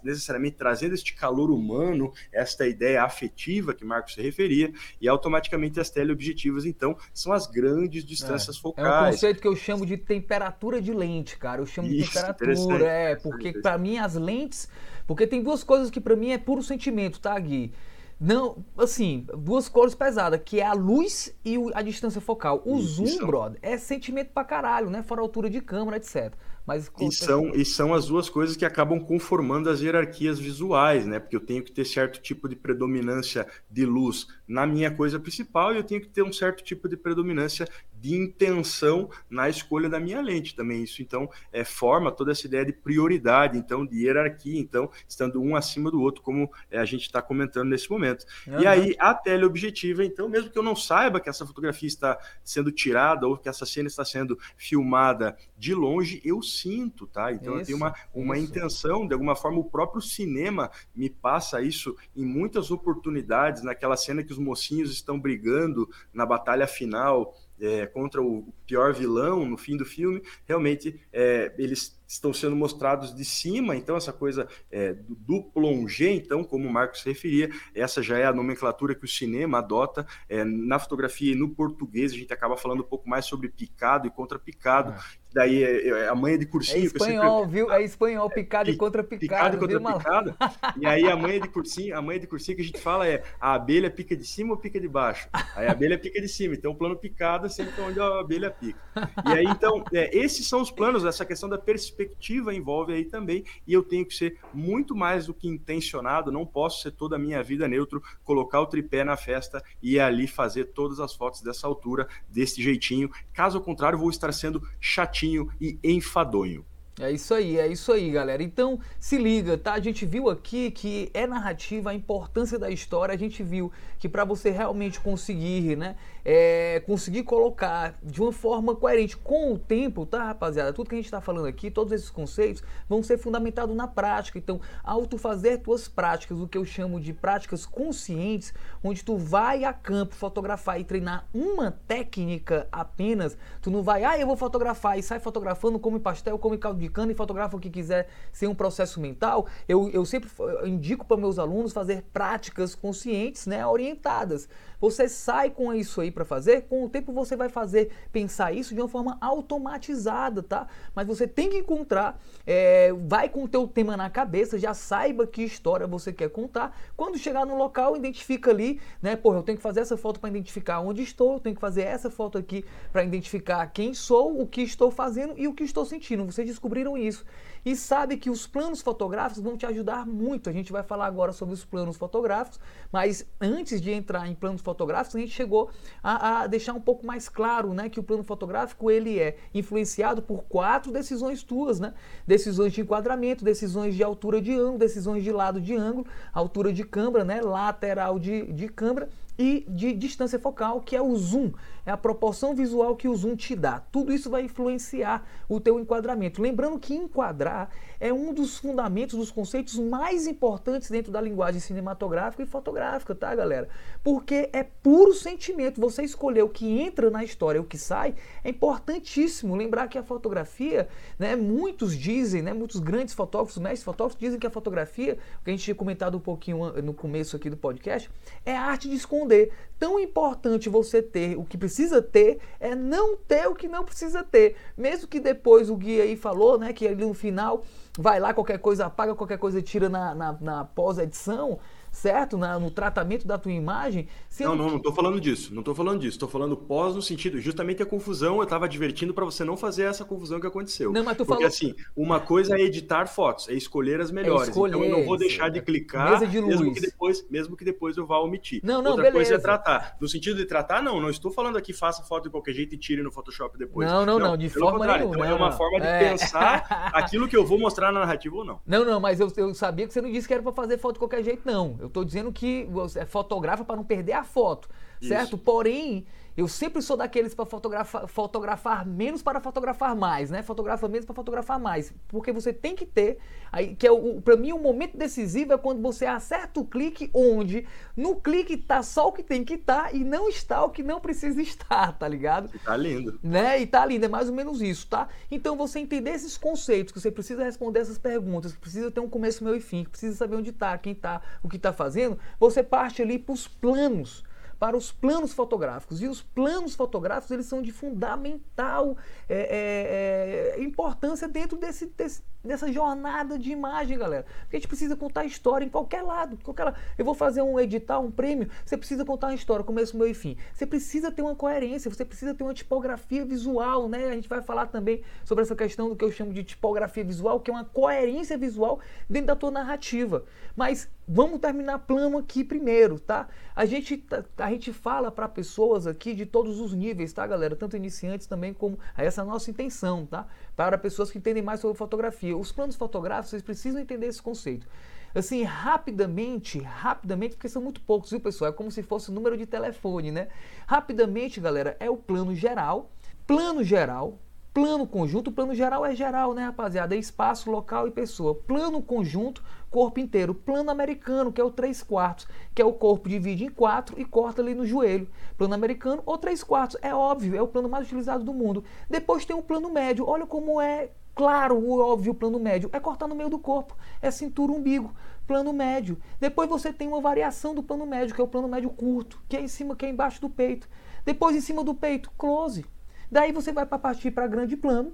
necessariamente trazendo este calor humano, esta ideia afetiva que Marcos se referia, e automaticamente as teleobjetivas, então, são as grandes distâncias é. focais. É um conceito que eu chamo de temperatura de lente, cara. Eu chamo de Isso, temperatura, é, porque para mim as lentes porque tem duas coisas que para mim é puro sentimento, tá, Gui? Não, assim, duas cores pesadas, que é a luz e a distância focal. O Isso. zoom, brother, é sentimento pra caralho, né? Fora a altura de câmera, etc. Mas e são, e são as duas coisas que acabam conformando as hierarquias visuais, né? Porque eu tenho que ter certo tipo de predominância de luz na minha coisa principal e eu tenho que ter um certo tipo de predominância de intenção na escolha da minha lente também. Isso então é, forma toda essa ideia de prioridade, então de hierarquia, então estando um acima do outro, como é, a gente está comentando nesse momento. Uhum. E aí a teleobjetiva, então, mesmo que eu não saiba que essa fotografia está sendo tirada ou que essa cena está sendo filmada de longe, eu sinto, tá? Então isso, eu tenho uma, uma intenção, de alguma forma o próprio cinema me passa isso em muitas oportunidades, naquela cena que os mocinhos estão brigando na batalha final é, contra o pior vilão no fim do filme, realmente é, eles estão sendo mostrados de cima, então essa coisa é, do, do plongé, então, como o Marcos referia, essa já é a nomenclatura que o cinema adota. É, na fotografia e no português, a gente acaba falando um pouco mais sobre picado e contra-picado, ah daí é, é a manha de cursinho. É espanhol, sempre... viu? É espanhol, picado e contra picado. Picado picado. E aí a manha de cursinho, a manha de cursinho que a gente fala é a abelha pica de cima ou pica de baixo? Aí a abelha pica de cima, então o plano picado é sempre onde a abelha pica. E aí, então, é, esses são os planos, essa questão da perspectiva envolve aí também, e eu tenho que ser muito mais do que intencionado, não posso ser toda a minha vida neutro, colocar o tripé na festa e ali fazer todas as fotos dessa altura, desse jeitinho. Caso contrário, vou estar sendo chatinho e enfadonho. É isso aí, é isso aí, galera. Então, se liga, tá? A gente viu aqui que é narrativa, a importância da história. A gente viu que para você realmente conseguir, né, é, conseguir colocar de uma forma coerente com o tempo, tá, rapaziada? Tudo que a gente está falando aqui, todos esses conceitos vão ser fundamentados na prática. Então, ao tu fazer tuas práticas, o que eu chamo de práticas conscientes, onde tu vai a campo fotografar e treinar uma técnica apenas, tu não vai, ah, eu vou fotografar e sai fotografando, come pastel, come caldo de e fotógrafo que quiser ser um processo mental, eu, eu sempre indico para meus alunos fazer práticas conscientes, né, orientadas. Você sai com isso aí para fazer, com o tempo você vai fazer pensar isso de uma forma automatizada, tá? Mas você tem que encontrar, é, vai com o teu tema na cabeça, já saiba que história você quer contar. Quando chegar no local, identifica ali, né? Pô, eu tenho que fazer essa foto para identificar onde estou, eu tenho que fazer essa foto aqui para identificar quem sou, o que estou fazendo e o que estou sentindo. Vocês descobriram isso. E sabe que os planos fotográficos vão te ajudar muito. A gente vai falar agora sobre os planos fotográficos, mas antes de entrar em planos fotográficos, a gente chegou a, a deixar um pouco mais claro, né, que o plano fotográfico ele é influenciado por quatro decisões tuas, né? Decisões de enquadramento, decisões de altura de ângulo, decisões de lado de ângulo, altura de câmera, né, lateral de, de câmera e de distância focal, que é o zoom, é a proporção visual que o zoom te dá. Tudo isso vai influenciar o teu enquadramento. Lembrando que enquadrar é um dos fundamentos, dos conceitos mais importantes dentro da linguagem cinematográfica e fotográfica, tá, galera? Porque é puro sentimento. Você escolher o que entra na história, o que sai, é importantíssimo. Lembrar que a fotografia, né, muitos dizem, né, muitos grandes fotógrafos, mestres fotógrafos dizem que a fotografia, que a gente tinha comentado um pouquinho no começo aqui do podcast, é a arte de esconder. Tão importante você ter o que precisa ter é não ter o que não precisa ter. Mesmo que depois o guia aí falou, né, que ali no final vai lá, qualquer coisa apaga, qualquer coisa tira na, na, na pós-edição certo? Na, no tratamento da tua imagem. Não, não, não estou falando disso. Não estou falando disso. Estou falando pós no sentido, justamente a confusão, eu estava advertindo para você não fazer essa confusão que aconteceu. Não, mas tu Porque falou... assim, uma coisa é editar fotos, é escolher as melhores. É escolher, então eu não vou deixar de clicar, de mesmo que depois, mesmo que depois eu vá omitir. Não, não, Outra beleza. coisa é tratar. No sentido de tratar, não, não estou falando aqui faça foto de qualquer jeito e tire no Photoshop depois. Não, não, não, não de forma nenhuma. Então é uma forma de é. pensar aquilo que eu vou mostrar na narrativa ou não. Não, não, mas eu, eu sabia que você não disse que era para fazer foto de qualquer jeito, não. Eu estou dizendo que você fotografa para não perder a foto, Isso. certo? Porém, eu sempre sou daqueles para fotografar, fotografar menos para fotografar mais, né? Fotografa menos para fotografar mais, porque você tem que ter, aí que é o para mim o momento decisivo é quando você acerta o clique onde no clique tá só o que tem que estar tá, e não está o que não precisa estar, tá ligado? E tá lindo. Né? E tá lindo, é mais ou menos isso, tá? Então você entender esses conceitos, que você precisa responder essas perguntas, que precisa ter um começo, meio e fim, que precisa saber onde tá, quem tá, o que tá fazendo, você parte ali para os planos para os planos fotográficos. E os planos fotográficos eles são de fundamental é, é, é, importância dentro desse, desse, dessa jornada de imagem, galera. Porque a gente precisa contar história em qualquer lado. Qualquer lado. Eu vou fazer um edital, um prêmio, você precisa contar uma história, começo, meio e fim. Você precisa ter uma coerência, você precisa ter uma tipografia visual, né? A gente vai falar também sobre essa questão do que eu chamo de tipografia visual, que é uma coerência visual dentro da tua narrativa. Mas vamos terminar plano aqui primeiro, tá? A gente, tá, a gente fala para pessoas aqui de todos os níveis, tá, galera? Tanto iniciantes também como essa é a nossa intenção, tá? Para pessoas que entendem mais sobre fotografia. Os planos fotográficos, vocês precisam entender esse conceito. Assim, rapidamente, rapidamente, porque são muito poucos, viu, pessoal? É como se fosse o número de telefone, né? Rapidamente, galera, é o plano geral. Plano geral, Plano conjunto, plano geral é geral, né, rapaziada? É espaço, local e pessoa. Plano conjunto, corpo inteiro. Plano americano, que é o 3 quartos, que é o corpo divide em quatro e corta ali no joelho. Plano americano ou 3 quartos, é óbvio, é o plano mais utilizado do mundo. Depois tem o plano médio, olha como é claro o óbvio plano médio. É cortar no meio do corpo, é cintura, umbigo. Plano médio. Depois você tem uma variação do plano médio, que é o plano médio curto, que é em cima, que é embaixo do peito. Depois em cima do peito, close. Daí você vai para partir para grande plano,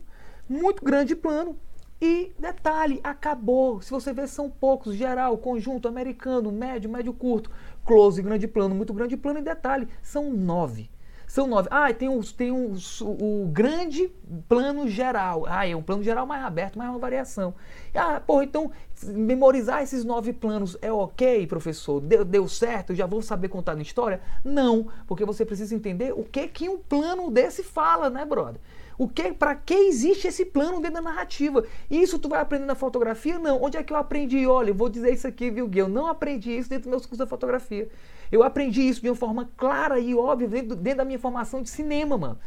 muito grande plano. E detalhe, acabou. Se você ver, são poucos. Geral, conjunto, americano, médio, médio curto, close, grande plano, muito grande plano. E detalhe, são nove. São nove. Ah, tem, os, tem os, o, grande plano geral. Ah, é um plano geral mais aberto, mais uma variação. Ah, porra, então memorizar esses nove planos é ok, professor? Deu, deu certo? Já vou saber contar na história? Não, porque você precisa entender o que que um plano desse fala, né, brother? O que, para que existe esse plano dentro da narrativa? Isso tu vai aprender na fotografia? Não. Onde é que eu aprendi? Olha, eu vou dizer isso aqui, viu, Gui? Eu não aprendi isso dentro dos meus cursos da fotografia. Eu aprendi isso de uma forma clara e óbvia dentro, dentro da minha formação de cinema, mano.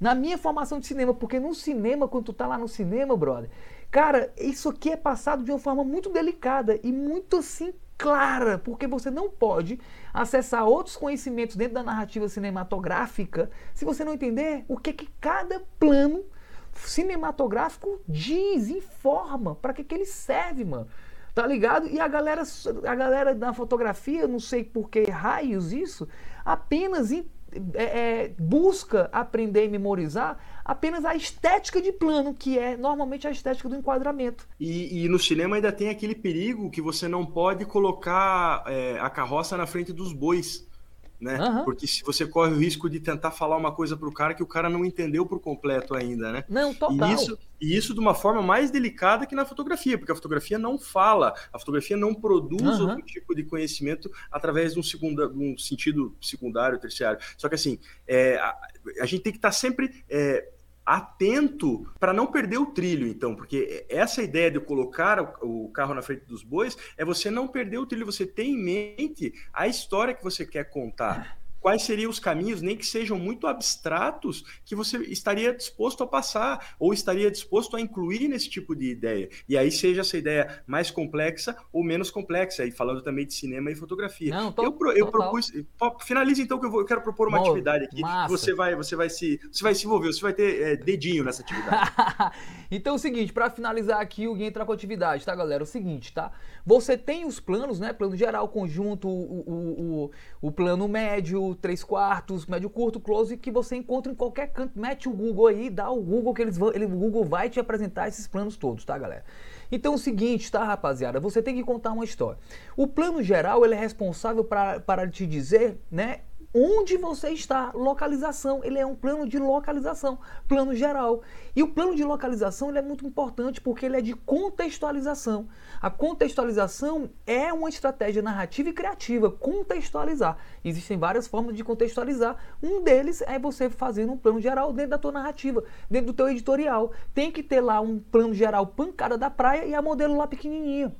Na minha formação de cinema, porque no cinema, quando tu tá lá no cinema, brother, cara, isso aqui é passado de uma forma muito delicada e muito assim clara, porque você não pode acessar outros conhecimentos dentro da narrativa cinematográfica se você não entender o que, que cada plano cinematográfico diz, informa para que, que ele serve, mano. Tá ligado? E a galera, a galera da fotografia, não sei por que raios isso, apenas é, é, busca aprender e memorizar apenas a estética de plano, que é normalmente a estética do enquadramento. E, e no cinema ainda tem aquele perigo que você não pode colocar é, a carroça na frente dos bois né? Uhum. Porque se você corre o risco de tentar falar uma coisa para o cara que o cara não entendeu por completo ainda, né? Não, total. E isso, e isso de uma forma mais delicada que na fotografia, porque a fotografia não fala, a fotografia não produz uhum. outro tipo de conhecimento através de um, segundo, de um sentido secundário, terciário. Só que assim, é, a, a, gente tem que estar tá sempre é, atento para não perder o trilho, então, porque essa ideia de colocar o carro na frente dos bois é você não perder o trilho, você tem em mente a história que você quer contar quais seriam os caminhos, nem que sejam muito abstratos, que você estaria disposto a passar ou estaria disposto a incluir nesse tipo de ideia. E aí seja essa ideia mais complexa ou menos complexa, e falando também de cinema e fotografia. Não, tô, eu, eu propus, finalize então que eu, vou, eu quero propor uma Bom, atividade aqui. Você vai, você vai se, você vai se envolver, você vai ter é, dedinho nessa atividade. então é o seguinte, para finalizar aqui o Gui entrar com a atividade, tá, galera? É o seguinte, tá? Você tem os planos, né? Plano geral, conjunto, o, o, o, o plano médio, 3 quartos, médio curto, close, que você encontra em qualquer canto. Mete o Google aí, dá o Google que eles vão, ele, o Google vai te apresentar esses planos todos, tá, galera? Então é o seguinte, tá, rapaziada? Você tem que contar uma história. O plano geral, ele é responsável para te dizer, né, onde você está, localização. Ele é um plano de localização, plano geral. E o plano de localização ele é muito importante porque ele é de contextualização. A contextualização é uma estratégia narrativa e criativa, contextualizar. Existem várias formas de contextualizar. Um deles é você fazendo um plano geral dentro da tua narrativa, dentro do teu editorial. Tem que ter lá um plano geral pancada da praia e a modelo lá pequenininha.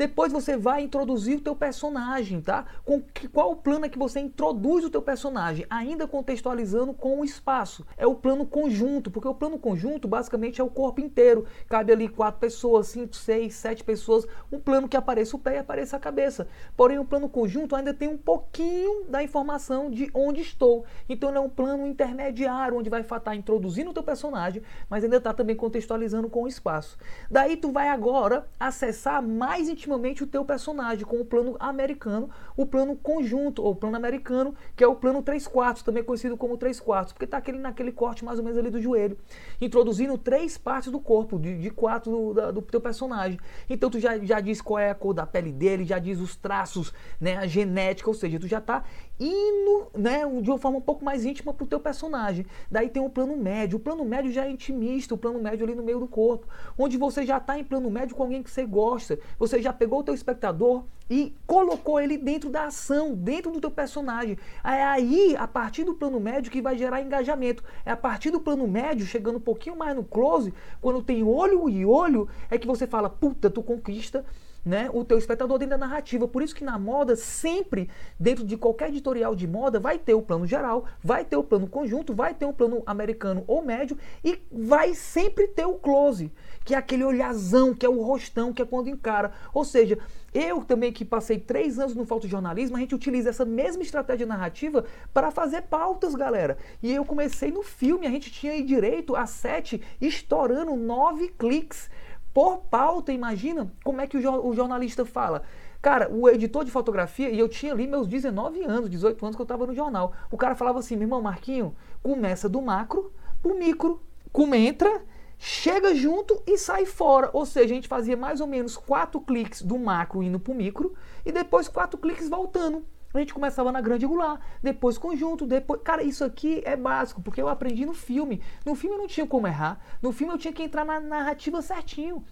Depois você vai introduzir o teu personagem, tá? Com que, qual o plano é que você introduz o teu personagem, ainda contextualizando com o espaço. É o plano conjunto, porque o plano conjunto basicamente é o corpo inteiro. Cabe ali quatro pessoas, cinco, seis, sete pessoas. Um plano que apareça o pé e apareça a cabeça. Porém, o plano conjunto ainda tem um pouquinho da informação de onde estou. Então, ele é um plano intermediário, onde vai estar introduzindo o teu personagem, mas ainda está também contextualizando com o espaço. Daí, tu vai agora acessar mais intimamente o teu personagem com o plano americano, o plano conjunto, ou plano americano, que é o plano 3 quartos, também conhecido como 3 quartos, porque está aquele, naquele corte mais ou menos ali do joelho, introduzindo três partes do corpo, de, de quatro do, da, do teu personagem. Então tu já, já diz qual é a cor da pele dele, já diz os traços, né, a genética, ou seja, tu já está indo né, de uma forma um pouco mais íntima para o teu personagem. Daí tem o plano médio. O plano médio já é intimista, o plano médio ali no meio do corpo, onde você já está em plano médio com alguém que você gosta, você já já pegou o teu espectador e colocou ele dentro da ação, dentro do teu personagem. É aí, a partir do plano médio, que vai gerar engajamento. É a partir do plano médio, chegando um pouquinho mais no close, quando tem olho e olho, é que você fala, puta, tu conquista né, o teu espectador dentro da narrativa. Por isso que na moda, sempre, dentro de qualquer editorial de moda, vai ter o plano geral, vai ter o plano conjunto, vai ter um plano americano ou médio e vai sempre ter o close, que é aquele olhazão, que é o rostão, que é quando encara. Ou seja, eu também que passei três anos no fotojornalismo, a gente utiliza essa mesma estratégia narrativa para fazer pautas, galera. E eu comecei no filme, a gente tinha direito a sete estourando nove cliques por pauta, imagina como é que o, jornalista fala. Cara, o editor de fotografia, e eu tinha ali meus 19 anos, 18 anos que eu estava no jornal. O cara falava assim, meu irmão Marquinho, começa do macro pro micro, como entra, chega junto e sai fora. Ou seja, a gente fazia mais ou menos quatro cliques do macro indo pro micro e depois quatro cliques voltando. A gente começava na grande angular, depois conjunto, depois. Cara, isso aqui é básico, porque eu aprendi no filme. No filme eu não tinha como errar. No filme eu tinha que entrar na narrativa certinho.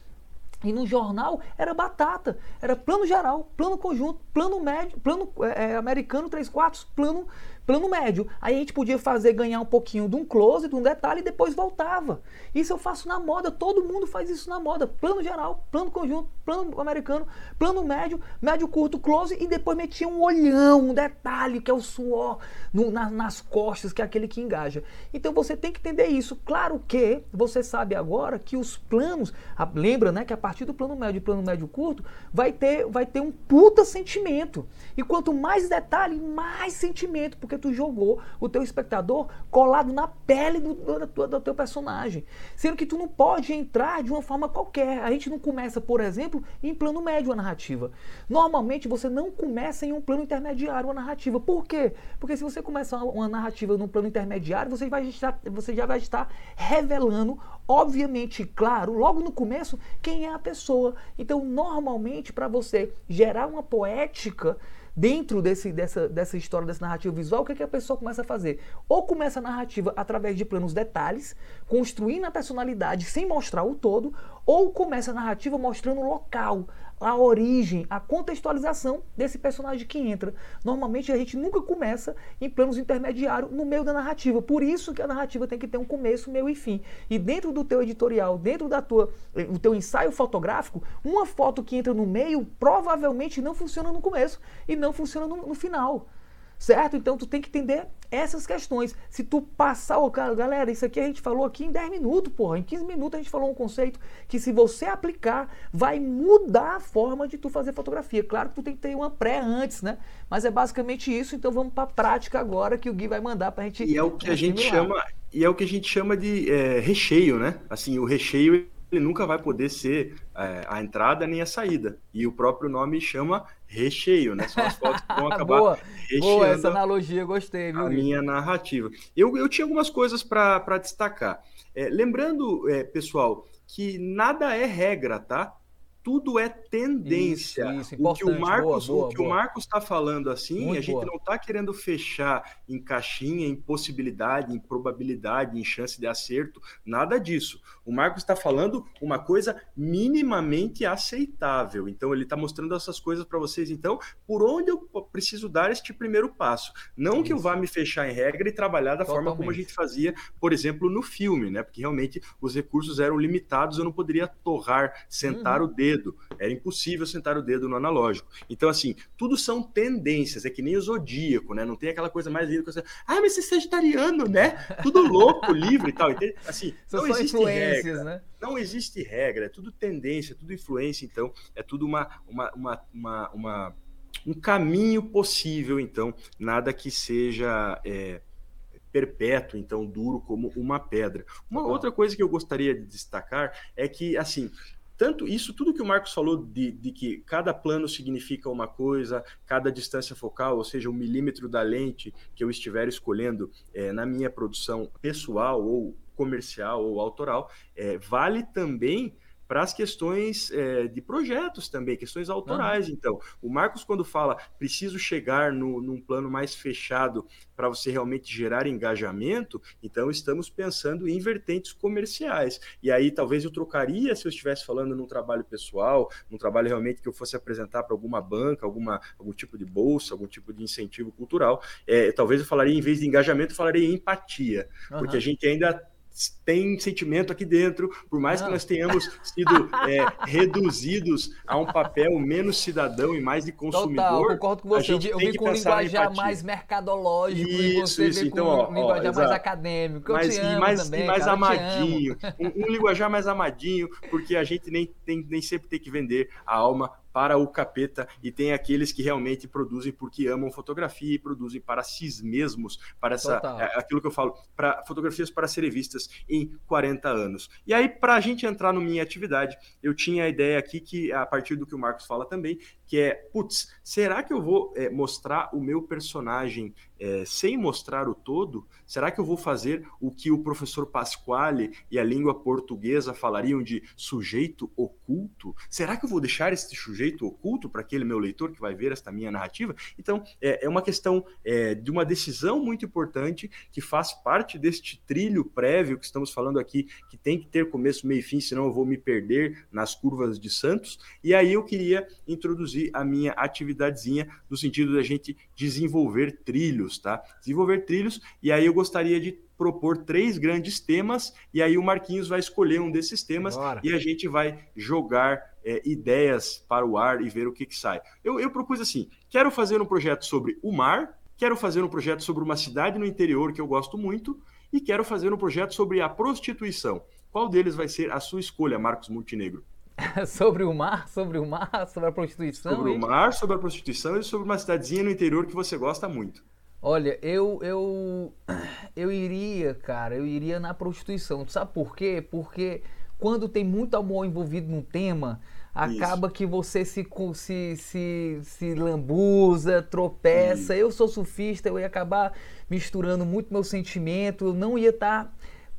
E no jornal era batata, era plano geral, plano conjunto, plano médio, plano é, americano 3 quartos, plano plano médio. Aí a gente podia fazer ganhar um pouquinho de um close, de um detalhe e depois voltava. Isso eu faço na moda, todo mundo faz isso na moda. Plano geral, plano conjunto, plano americano, plano médio, médio curto, close e depois metia um olhão, um detalhe que é o suor no, na, nas costas, que é aquele que engaja. Então você tem que entender isso. Claro que você sabe agora que os planos, a, lembra né, que a partir do plano médio e plano médio curto, vai ter, vai ter um puta sentimento. E quanto mais detalhe, mais sentimento, porque tu jogou o teu espectador colado na pele do, do, do teu personagem. Sendo que tu não pode entrar de uma forma qualquer. A gente não começa, por exemplo, em plano médio a narrativa. Normalmente você não começa em um plano intermediário a narrativa. Por quê? Porque se você começar uma narrativa num plano intermediário, você, vai estar, você já vai estar revelando, obviamente, claro, logo no começo, quem é a pessoa. Então, normalmente, para você gerar uma poética dentro desse, dessa, dessa história, dessa narrativa visual, o que, é que a pessoa começa a fazer? Ou começa a narrativa através de planos detalhes, construindo a personalidade sem mostrar o todo, ou começa a narrativa mostrando o local, a origem, a contextualização desse personagem que entra. Normalmente a gente nunca começa em planos intermediários no meio da narrativa. Por isso que a narrativa tem que ter um começo, meio e fim. E dentro do teu editorial, dentro da tua, do teu ensaio fotográfico, uma foto que entra no meio provavelmente não funciona no começo e não funciona no, no final certo? Então tu tem que entender essas questões. Se tu passar, oh, cara, galera, isso aqui a gente falou aqui em 10 minutos, porra, em 15 minutos a gente falou um conceito que se você aplicar, vai mudar a forma de tu fazer fotografia. Claro que tu tem que ter uma pré antes, né? Mas é basicamente isso, então vamos para a prática agora que o Gui vai mandar pra gente E é o que a gente chama, e é o que a gente chama de é, recheio, né? Assim, o recheio ele nunca vai poder ser é, a entrada nem a saída. E o próprio nome chama recheio, né? São as fotos que vão acabar boa, boa, essa analogia, gostei, viu? A minha narrativa. Eu, eu tinha algumas coisas para destacar. É, lembrando, é, pessoal, que nada é regra, tá? Tudo é tendência. Isso, isso, o que o Marcos, boa, boa, o que boa. o Marcos está falando assim, Muito a gente não está querendo fechar em caixinha, em possibilidade, em probabilidade, em chance de acerto, nada disso. O Marcos está falando uma coisa minimamente aceitável. Então ele está mostrando essas coisas para vocês. Então, por onde eu preciso dar este primeiro passo? Não isso. que eu vá me fechar em regra e trabalhar da Totalmente. forma como a gente fazia, por exemplo, no filme, né? Porque realmente os recursos eram limitados, eu não poderia torrar, sentar uhum. o dedo dedo. Era impossível sentar o dedo no analógico. Então, assim, tudo são tendências, é que nem o zodíaco, né? Não tem aquela coisa mais linda que você. Ah, mas você é sagitariano, né? Tudo louco, livre e tal. Então, assim, São não existe regra. Né? Não existe regra, é tudo tendência, tudo influência, então, é tudo uma, uma, uma, uma, uma um caminho possível, então, nada que seja. É, perpétuo, então duro como uma pedra. Uma outra coisa que eu gostaria de destacar é que, assim, tanto isso, tudo que o Marcos falou de, de, que cada plano significa uma coisa, cada distância focal, ou seja, o milímetro da lente que eu estiver escolhendo é, na minha produção pessoal ou comercial ou autoral, é, vale também para as questões é, de projetos também, questões autorais. Uhum. Então, o Marcos, quando fala preciso chegar no, num plano mais fechado para você realmente gerar engajamento, então estamos pensando em vertentes comerciais. E aí talvez eu trocaria se eu estivesse falando num trabalho pessoal, num trabalho realmente que eu fosse apresentar para alguma banca, alguma, algum tipo de bolsa, algum tipo de incentivo cultural. É, talvez eu falaria, em vez de engajamento, eu falaria empatia, uhum. porque a gente ainda tem sentimento aqui dentro, por mais Não. que nós tenhamos sido é, reduzidos a um papel menos cidadão e mais de consumidor. Total, concordo com você. Eu vi com um linguajar mais mercadológico isso, e você isso. Então, com ó, um linguajar ó, mais acadêmico. Eu mas, te amo mais, também, mais cara, amadinho. Um, um linguajar mais amadinho, porque a gente nem, tem, nem sempre tem que vender a alma para o capeta e tem aqueles que realmente produzem porque amam fotografia e produzem para si mesmos, para essa é, aquilo que eu falo, para fotografias para serem vistas em 40 anos. E aí para a gente entrar no minha atividade, eu tinha a ideia aqui que a partir do que o Marcos fala também, que é, putz, será que eu vou é, mostrar o meu personagem é, sem mostrar o todo? Será que eu vou fazer o que o professor Pasquale e a língua portuguesa falariam de sujeito oculto? Será que eu vou deixar esse sujeito oculto para aquele meu leitor que vai ver esta minha narrativa? Então, é, é uma questão é, de uma decisão muito importante que faz parte deste trilho prévio que estamos falando aqui, que tem que ter começo, meio e fim, senão eu vou me perder nas curvas de Santos. E aí eu queria introduzir introduzir a minha atividadezinha no sentido da gente desenvolver trilhos, tá? Desenvolver trilhos, e aí eu gostaria de propor três grandes temas, e aí o Marquinhos vai escolher um desses temas Bora. e a gente vai jogar é, ideias para o ar e ver o que, que sai. Eu, eu propus assim: quero fazer um projeto sobre o mar, quero fazer um projeto sobre uma cidade no interior que eu gosto muito, e quero fazer um projeto sobre a prostituição. Qual deles vai ser a sua escolha, Marcos Montenegro? sobre o mar, sobre o mar, sobre a prostituição. Sobre o mar, sobre a prostituição e sobre uma cidadezinha no interior que você gosta muito. Olha, eu eu eu iria, cara, eu iria na prostituição. Sabe por quê? Porque quando tem muito amor envolvido num tema, acaba Isso. que você se, se, se, se lambuza, tropeça. Isso. Eu sou surfista, eu ia acabar misturando muito meu sentimento, eu não ia estar tá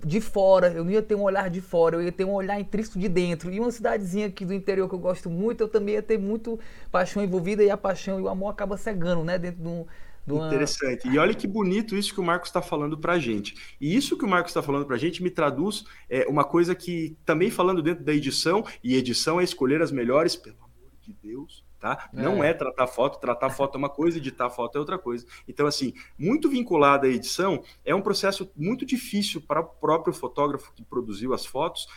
de fora, eu não ia ter um olhar de fora, eu ia ter um olhar intrínseco de dentro. E uma cidadezinha aqui do interior que eu gosto muito, eu também ia ter muito paixão envolvida e a paixão e o amor acaba cegando, né? Dentro de um uma... Interessante. E olha que bonito isso que o Marcos está falando para a gente. E isso que o Marcos está falando para a gente me traduz é, uma coisa que, também falando dentro da edição, e edição é escolher as melhores, pelo amor de Deus, tá? É. Não é tratar foto, tratar foto é uma coisa, editar foto é outra coisa. Então, assim, muito vinculado à edição, é um processo muito difícil para o próprio fotógrafo que produziu as fotos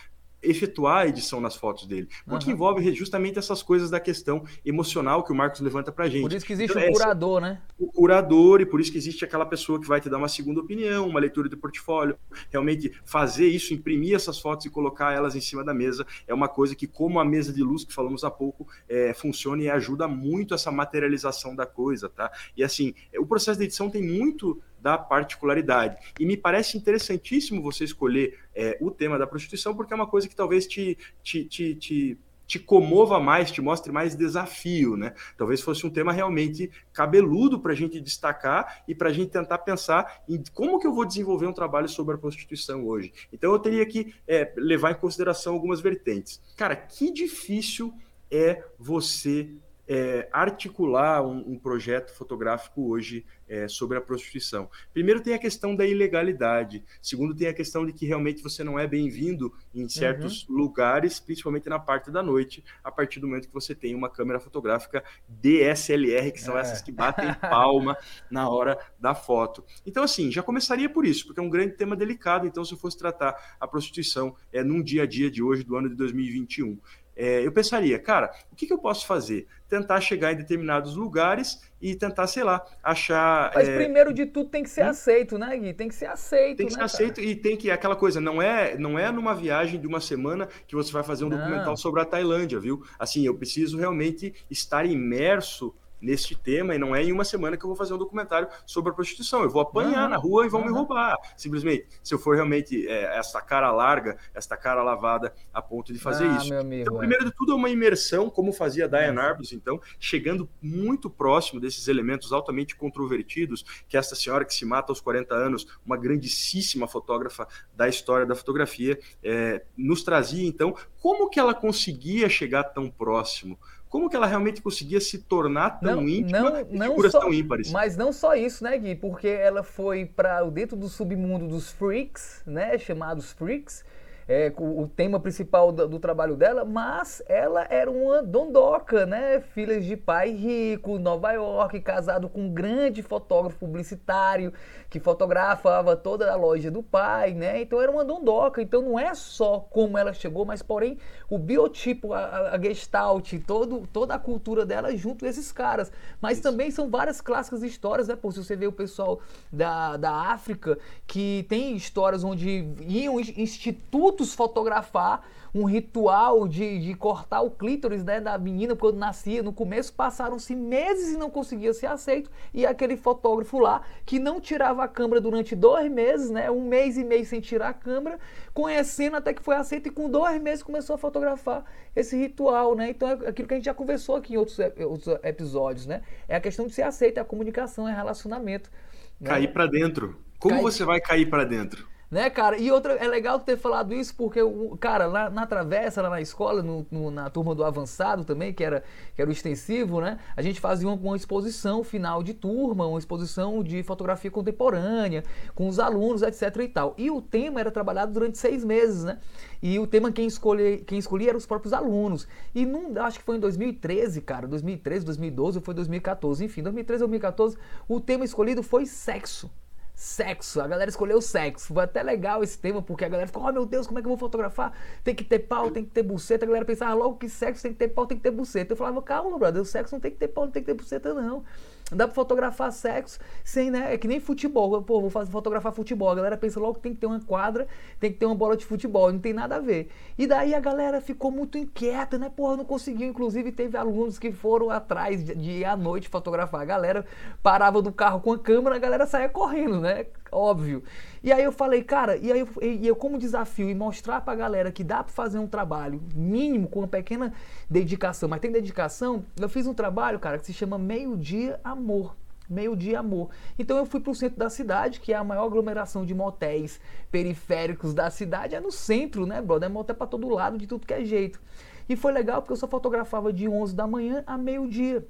efetuar a edição nas fotos dele. Porque uhum. envolve justamente essas coisas da questão emocional que o Marcos levanta pra gente. Por isso que existe então, um curador, né? O curador, e por isso que existe aquela pessoa que vai te dar uma segunda opinião, uma leitura do portfólio. Realmente fazer isso, imprimir essas fotos e colocar elas em cima da mesa é uma coisa que, como a mesa de luz que falamos há pouco, é, funciona e ajuda muito essa materialização da coisa, tá? E assim, o processo de edição tem muito da particularidade. E me parece interessantíssimo você escolher é, o tema da prostituição, porque é uma coisa que talvez te, te, te, te te comova mais, te mostre mais desafio, né? Talvez fosse um tema realmente cabeludo para a gente destacar e para a gente tentar pensar em como que eu vou desenvolver um trabalho sobre a prostituição hoje. Então eu teria que é, levar em consideração algumas vertentes. Cara, que difícil é você é, articular um, um, projeto fotográfico hoje é, sobre a prostituição. Primeiro tem a questão da ilegalidade. Segundo tem a questão de que realmente você não é bem-vindo em certos uhum. lugares, principalmente na parte da noite, a partir do momento que você tem uma câmera fotográfica DSLR, que são é. essas que batem palma na hora da foto. Então assim, já começaria por isso, porque é um grande tema delicado. Então se eu fosse tratar a prostituição é num dia a dia de hoje do ano de 2021 é, eu pensaria, cara, o que, que, eu posso fazer? Tentar chegar em determinados lugares e tentar, sei lá, achar. Mas é... primeiro de tudo tem que ser hum? aceito, né, Gui? Tem que ser aceito. Tem que né, ser aceito e tem que. Aquela coisa, não é, não é numa viagem de uma semana que você vai fazer um não. documental sobre a Tailândia, viu? Assim, eu preciso realmente estar imerso neste tema e não é em uma semana que eu vou fazer um documentário sobre a prostituição. Eu vou apanhar uhum, na rua e vão uhum. me roubar. Simplesmente, se eu for realmente é, esta cara larga, esta cara lavada a ponto de fazer ah, isso. Amigo, então, primeiro é. de tudo, é uma imersão, como fazia Diane Arbus, então, chegando muito próximo desses elementos altamente controvertidos, que esta senhora que se mata aos 40 anos, uma grandíssima fotógrafa da história da fotografia, é, nos trazia, então, como que ela conseguia chegar tão próximo? Como que ela realmente conseguia se tornar tão não, íntima não, não figuras só, tão ímpares? Mas não só isso, né, Gui? Porque ela foi para dentro do submundo dos freaks, né, chamados freaks, é, o, tema principal do, do, trabalho dela, mas ela era uma dondoca, né? Filha de pai rico, Nova York, casado com um grande fotógrafo publicitário que fotografava toda a loja do pai, né? Então era uma dondoca. Então não é só como ela chegou, mas porém o biotipo, a, a gestalt, todo, toda a cultura dela junto a esses caras. Mas Isso. também são várias clássicas histórias, né? Pô, se você vê o pessoal da, da África que tem histórias onde iam institutos fotografar um ritual de, de cortar o clítoris né, da menina quando nascia. No começo passaram-se meses e não conseguia ser aceito. E aquele fotógrafo lá que não tirava a câmera durante dois meses, né, um mês e meio sem tirar a câmera, conhecendo até que foi aceito e com dois meses começou a fotografar esse ritual. Né? Então é aquilo que a gente já conversou aqui em outros, outros episódios. Né? É a questão de ser aceito, é a comunicação, é relacionamento. Né? Cair para dentro. Como cair... você vai cair para dentro? Né, cara? E outra, é legal ter falado isso porque, cara, lá na travessa, lá na escola, no, no, na turma do avançado também, que era, que era o extensivo, né? A gente fazia uma, uma, exposição final de turma, uma exposição de fotografia contemporânea, com os alunos, etc e tal. E o tema era trabalhado durante seis meses, né? E o tema quem, escolhe, quem escolhia eram os próprios alunos. E num, acho que foi em 2013, cara, 2013, 2012 ou foi 2014, enfim, 2013 ou 2014, o tema escolhido foi sexo. Sexo, a galera escolheu sexo. Foi até legal esse tema, porque a galera ficou, oh meu Deus, como é que eu vou fotografar? Tem que ter pau, tem que ter buceta. A galera pensava logo que sexo tem que ter pau, tem que ter buceta. Eu falava, calma, brother, o sexo não tem que ter pau, não tem que ter buceta, não. Dá pra fotografar sexo sem, né? É que nem futebol. Pô, vou fazer, fotografar futebol. A galera pensa logo que tem que ter uma quadra, tem que ter uma bola de futebol. Não tem nada a ver. E daí a galera ficou muito inquieta, né? Porra, não conseguiu. Inclusive, teve alunos que foram atrás de, de à noite fotografar. A galera parava do carro com a câmera, a galera saía correndo, né? Óbvio. E aí eu falei, cara, e aí eu, e eu como desafio e mostrar pra galera que dá pra fazer um trabalho mínimo com uma pequena dedicação, mas tem dedicação, eu fiz um trabalho, cara, que se chama Meio-Dia Amor. Meio-dia amor. Então eu fui para o centro da cidade, que é a maior aglomeração de motéis periféricos da cidade, é no centro, né, brother? É motel para todo lado, de tudo que é jeito. E foi legal porque eu só fotografava de 11 da manhã a meio-dia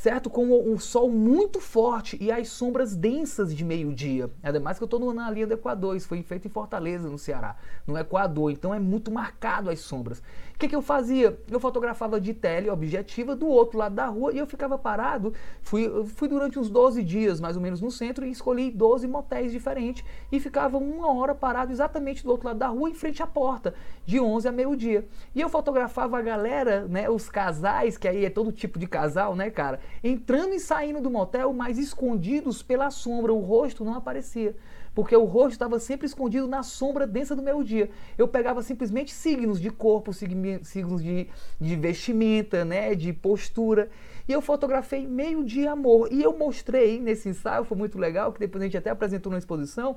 certo? Com o, sol muito forte e as sombras densas de meio-dia. Ademais que eu estou na linha do Equador, isso foi feito em Fortaleza, no Ceará, no Equador, então é muito marcado as sombras. Que, que eu fazia? Eu fotografava de tele objetiva do outro lado da rua e eu ficava parado. Fui, fui durante uns 12 dias, mais ou menos, no centro e escolhi 12 motéis diferentes e ficava uma hora parado exatamente do outro lado da rua, em frente à porta, de 11 a meio-dia. E eu fotografava a galera, né, os casais, que aí é todo tipo de casal, né, cara? entrando e saindo do motel, mas escondidos pela sombra, o rosto não aparecia. Porque o rosto estava sempre escondido na sombra densa do meu dia. Eu pegava simplesmente signos de corpo, signos de, de vestimenta, né, de postura. E eu fotografei meio de amor. E eu mostrei nesse ensaio, foi muito legal, que depois a gente até apresentou na exposição,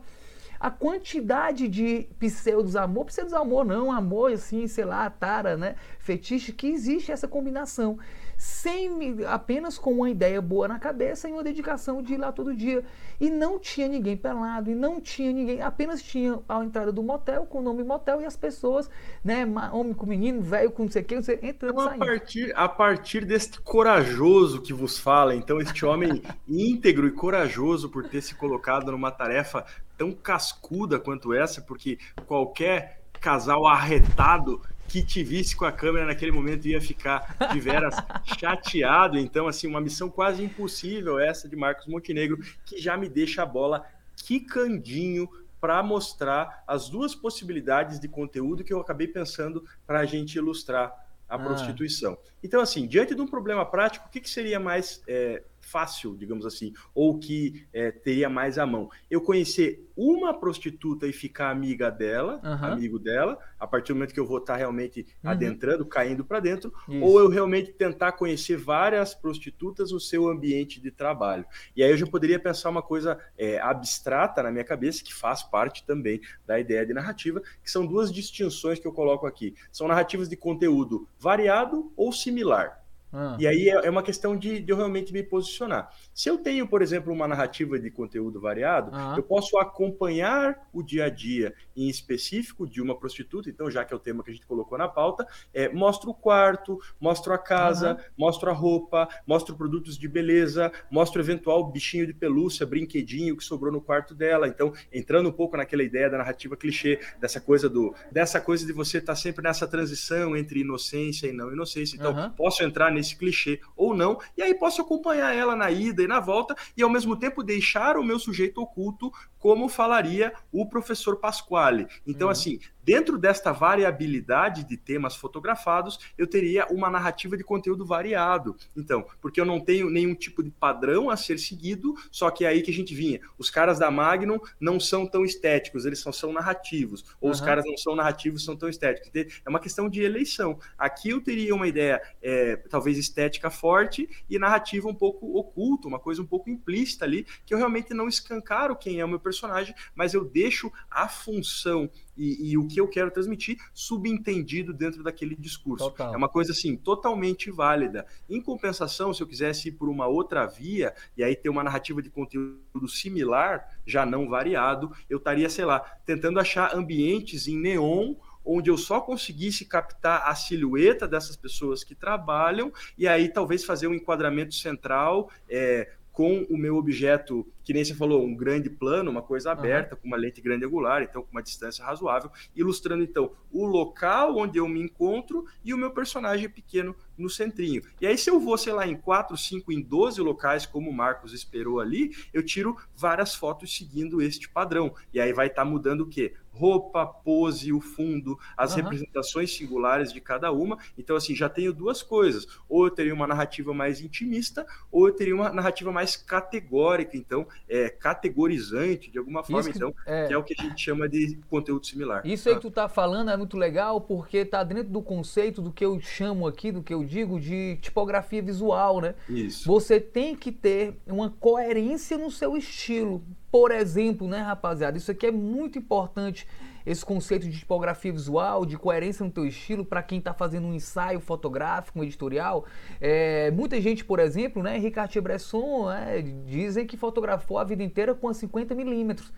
a quantidade de pseudos amor, pseudos amor não, amor assim, sei lá, tara, né, fetiche, que existe essa combinação sem apenas com uma ideia boa na cabeça e uma dedicação de ir lá todo dia. E não tinha ninguém pelado, e não tinha ninguém, apenas tinha a entrada do motel com o nome motel e as pessoas, né, homem com menino, velho com não sei o que, entrando então, a partir a partir deste corajoso que vos fala, então este homem íntegro e corajoso por ter se colocado numa tarefa tão cascuda quanto essa, porque qualquer casal arretado que te visse com a câmera naquele momento ia ficar de veras chateado. Então, assim, uma missão quase impossível essa de Marcos Montenegro, que já me deixa a bola quicandinho para mostrar as duas possibilidades de conteúdo que eu acabei pensando para a gente ilustrar a ah. prostituição. Então, assim, diante de um problema prático, o que, que seria mais é, fácil, digamos assim, ou que é, teria mais à mão. Eu conhecer uma prostituta e ficar amiga dela, uhum. amigo dela, a partir do momento que eu vou estar realmente uhum. adentrando, caindo para dentro, Isso. ou eu realmente tentar conhecer várias prostitutas no seu ambiente de trabalho. E aí eu já poderia pensar uma coisa é, abstrata na minha cabeça, que faz parte também da ideia de narrativa, que são duas distinções que eu coloco aqui. São narrativas de conteúdo variado ou similar. Ah. E aí é, é uma questão de, de, eu realmente me posicionar. Se eu tenho, por exemplo, uma narrativa de conteúdo variado, ah. eu posso acompanhar o dia a dia em específico de uma prostituta, então, já que é o tema que a gente colocou na pauta, é, mostro o quarto, mostro a casa, ah. mostro a roupa, mostro produtos de beleza, mostro eventual bichinho de pelúcia, brinquedinho que sobrou no quarto dela. Então, entrando um pouco naquela ideia da narrativa clichê, dessa coisa do dessa coisa de você estar tá sempre nessa transição entre inocência e não inocência. Então, posso entrar nesse nesse clichê ou não, e aí posso acompanhar ela na ida e na volta e ao mesmo tempo deixar o meu sujeito oculto como falaria o professor Pasquale. Então, uhum. assim, dentro desta variabilidade de temas fotografados, eu teria uma narrativa de conteúdo variado. Então, porque eu não tenho nenhum tipo de padrão a ser seguido, só que é aí que a gente vinha. Os caras da Magnum não são tão estéticos, eles só são narrativos. Ou uhum. os caras não são narrativos, são tão estéticos. É uma questão de eleição. Aqui eu teria uma ideia, é, talvez estética forte e narrativa um pouco oculta, uma coisa um pouco implícita ali, que eu realmente não escancaro quem é o meu personagem mas eu deixo a função e, e, o que eu quero transmitir subentendido dentro daquele discurso. Total. É uma coisa assim totalmente válida. Em compensação, se eu quisesse ir por uma outra via e aí ter uma narrativa de conteúdo similar, já não variado, eu estaria, sei lá, tentando achar ambientes em neon onde eu só conseguisse captar a silhueta dessas pessoas que trabalham e aí talvez fazer um enquadramento central é, com o meu objeto que nem você falou, um grande plano, uma coisa aberta, uhum. com uma lente grande angular, então com uma distância razoável, ilustrando então o local onde eu me encontro e o meu personagem pequeno no centrinho. E aí, se eu vou, sei lá, em 4, 5, em 12 locais, como o Marcos esperou ali, eu tiro várias fotos seguindo este padrão. E aí vai estar tá mudando o quê? roupa, pose, o fundo, as uhum. representações singulares de cada uma. Então, assim, já tenho duas coisas. Ou eu teria uma narrativa mais intimista, ou eu teria uma narrativa mais categórica, então, é, categorizante, de alguma forma, que, então, é... que é o que a gente chama de conteúdo similar. Isso aí que tu tá falando é muito legal, porque tá dentro do conceito do que eu chamo aqui, do que eu digo de tipografia visual, né? Isso. Você tem que ter uma coerência no seu estilo. Por exemplo, né, rapaziada, isso aqui é muito importante, esse conceito de tipografia visual, de coerência no teu estilo, para quem está fazendo um ensaio fotográfico, um editorial. É, muita gente, por exemplo, né, Cartier-Bresson, é, dizem que fotografou a vida inteira com a 50 milímetros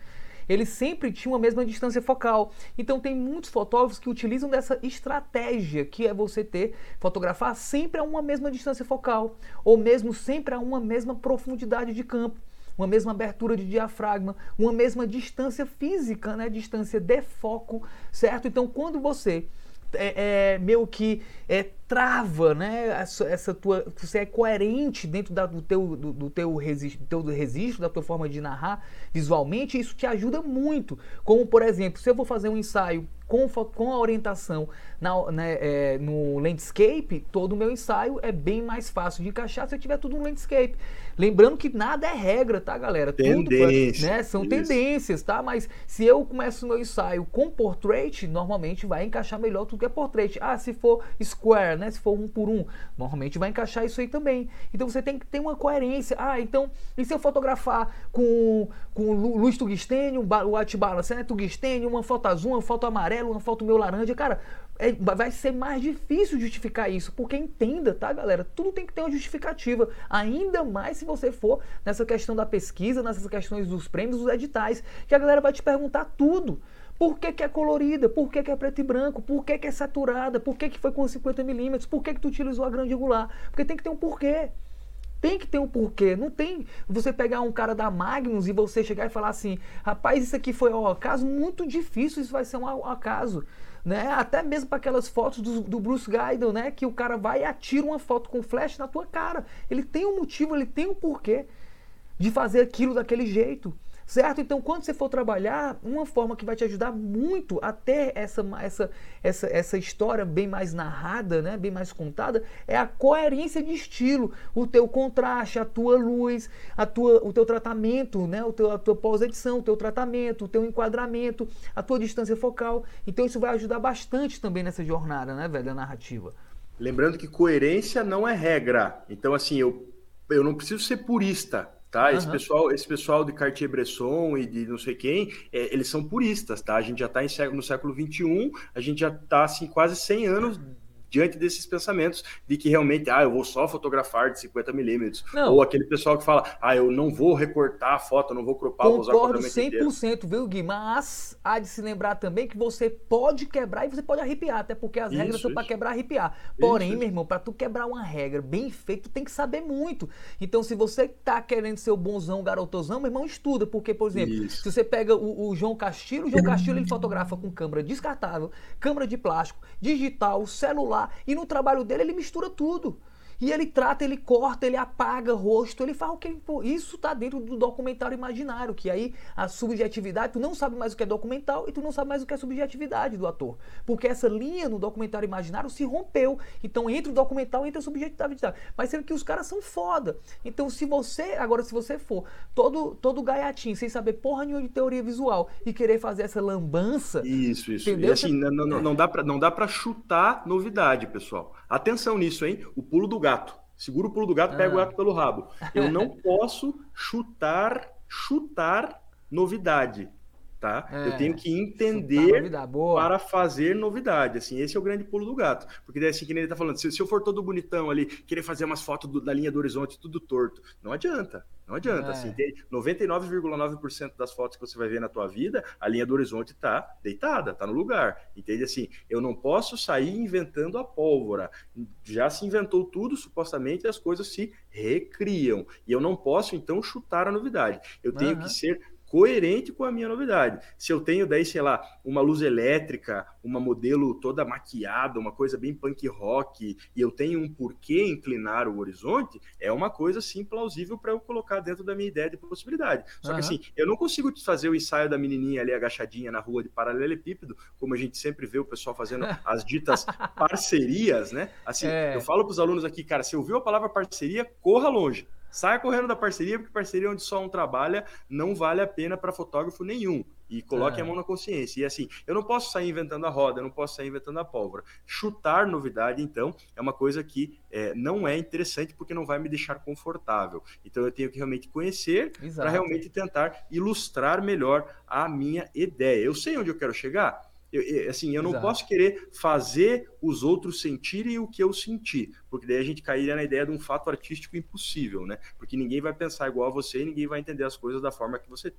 ele sempre tinha uma mesma distância focal. Então tem muitos fotógrafos que utilizam dessa estratégia, que é você ter fotografar sempre a uma mesma distância focal, ou mesmo sempre a uma mesma profundidade de campo uma mesma abertura de diafragma, uma mesma distância física, né? Distância de foco, certo? Então, quando você é, é, meio que é, trava, né? Essa, essa, tua, você é coerente dentro da, do, teu, do, do teu, registro, teu registro, da tua forma de narrar visualmente, isso te ajuda muito. Como, por exemplo, se eu vou fazer um ensaio com, com a orientação na, né, é, no landscape, todo o meu ensaio é bem mais fácil de encaixar se eu tiver tudo no landscape. Lembrando que nada é regra, tá, galera? Tendência. Tudo, né, são Isso. tendências, tá? Mas se eu começo o meu ensaio com portrait, normalmente vai encaixar melhor tudo que é portrait. Ah, se for square, né? Se for um por um, normalmente vai encaixar isso aí também. Então você tem que ter uma coerência. Ah, então, e se eu fotografar com, com luz tungstênio, o white balance, né? Tungstênio, uma foto azul, uma foto amarela, uma foto meio laranja, cara, é, vai ser mais difícil justificar isso, porque entenda, tá, galera? Tudo tem que ter uma justificativa. Ainda mais se você for nessa questão da pesquisa, nessas questões dos prêmios, dos editais, que a galera vai te perguntar tudo. Por que, que é colorida? Por que, que é preto e branco? Por que, que é saturada? Por que, que foi com 50mm? Por que, que tu utilizou a grande angular? Porque tem que ter um porquê. Tem que ter um porquê. Não tem você pegar um cara da Magnus e você chegar e falar assim: rapaz, isso aqui foi um acaso muito difícil, isso vai ser um acaso né? Até mesmo para aquelas fotos do, do, Bruce Gaiden, né? Que o cara vai e atira uma foto com flash na tua cara. Ele tem um motivo, ele tem um porquê de fazer aquilo daquele jeito. Certo? Então, quando você for trabalhar, uma forma que vai te ajudar muito a ter essa, essa, essa, essa história bem mais narrada, né? bem mais contada, é a coerência de estilo, o teu contraste, a tua luz, a tua, o teu tratamento, né? o teu, a tua pós-edição, o teu tratamento, o teu enquadramento, a tua distância focal. Então, isso vai ajudar bastante também nessa jornada, né, velho, da narrativa. Lembrando que coerência não é regra. Então, assim, eu, eu não preciso ser purista tá? Uhum. Esse pessoal, esse pessoal de Cartier-Bresson e de não sei quem, é, eles são puristas, tá? A gente já está no século 21, a gente já está assim quase 100 anos diante desses pensamentos de que realmente, ah, eu vou só fotografar de 50 milímetros. Ou aquele pessoal que fala, ah, eu não vou recortar a foto, não vou cropar, vou usar Concordo 100%, inteiro. viu, Gui? Mas há de se lembrar também que você pode quebrar e você pode arrepiar, até porque as isso, regras são para quebrar e arrepiar. Porém, isso, meu irmão, para tu quebrar uma regra bem feita, tu tem que saber muito. Então, se você tá querendo ser o bonzão, garotozão, meu irmão, estuda, porque, por exemplo, isso. se você pega o, o João Castilho, o João Castilho ele fotografa com câmera descartável, câmera de plástico, digital, celular, e no trabalho dele ele mistura tudo. E ele trata, ele corta, ele apaga rosto, ele faz o que Isso está dentro do documentário imaginário, que aí a subjetividade, tu não sabe mais o que é documental e tu não sabe mais o que é subjetividade do ator. Porque essa linha no documentário imaginário se rompeu. Então entre o documental e entre a subjetividade. Mas sendo que os caras são foda. Então se você, agora se você for todo, todo gaiatinho, sem saber porra nenhuma de teoria visual e querer fazer essa lambança. Isso, isso. Entendeu? E assim, não, não, não dá pra, não dá pra chutar novidade, pessoal. Atenção nisso, hein? O pulo do gato. Segura o pulo do gato, pega ah. o gato pelo rabo. Eu não posso chutar, chutar novidade. Tá? É, eu tenho que entender para fazer novidade, assim, esse é o grande pulo do gato, porque daí assim, que nem ele tá falando, se, se eu for todo bonitão ali, querer fazer umas fotos do, da linha do horizonte tudo torto, não adianta, não adianta, assim, é. assim, tem 99,9% das fotos que você vai ver na tua vida, a linha do horizonte tá deitada, tá no lugar, entende? Assim, eu não posso sair inventando a pólvora, já se inventou tudo, supostamente, as coisas se recriam, e eu não posso, então, chutar a novidade, eu tenho uhum. que ser coerente com a minha novidade. Se eu tenho daí, sei lá, uma luz elétrica, uma modelo toda maquiada, uma coisa bem punk rock, e eu tenho um porquê inclinar o horizonte, é uma coisa sim plausível para eu colocar dentro da minha ideia de possibilidade. Só uhum. que assim, eu não consigo fazer o ensaio da menininha ali agachadinha na rua de paralelepípedo, como a gente sempre vê o pessoal fazendo as ditas parcerias, né? Assim, é. eu falo para os alunos aqui, cara, se ouviu a palavra parceria, corra longe. Saia correndo da parceria, porque parceria onde só um trabalha não vale a pena para fotógrafo nenhum. E coloque é. a mão na consciência. E assim, eu não posso sair inventando a roda, eu não posso sair inventando a pólvora. Chutar novidade, então, é uma coisa que é, não é interessante porque não vai me deixar confortável. Então eu tenho que realmente conhecer para realmente tentar ilustrar melhor a minha ideia. Eu sei onde eu quero chegar? Eu, assim, eu não Exato. posso querer fazer os outros sentirem o que eu senti, porque daí a gente cairia na ideia de um fato artístico impossível, né? Porque ninguém vai pensar igual a você e ninguém vai entender as coisas da forma que você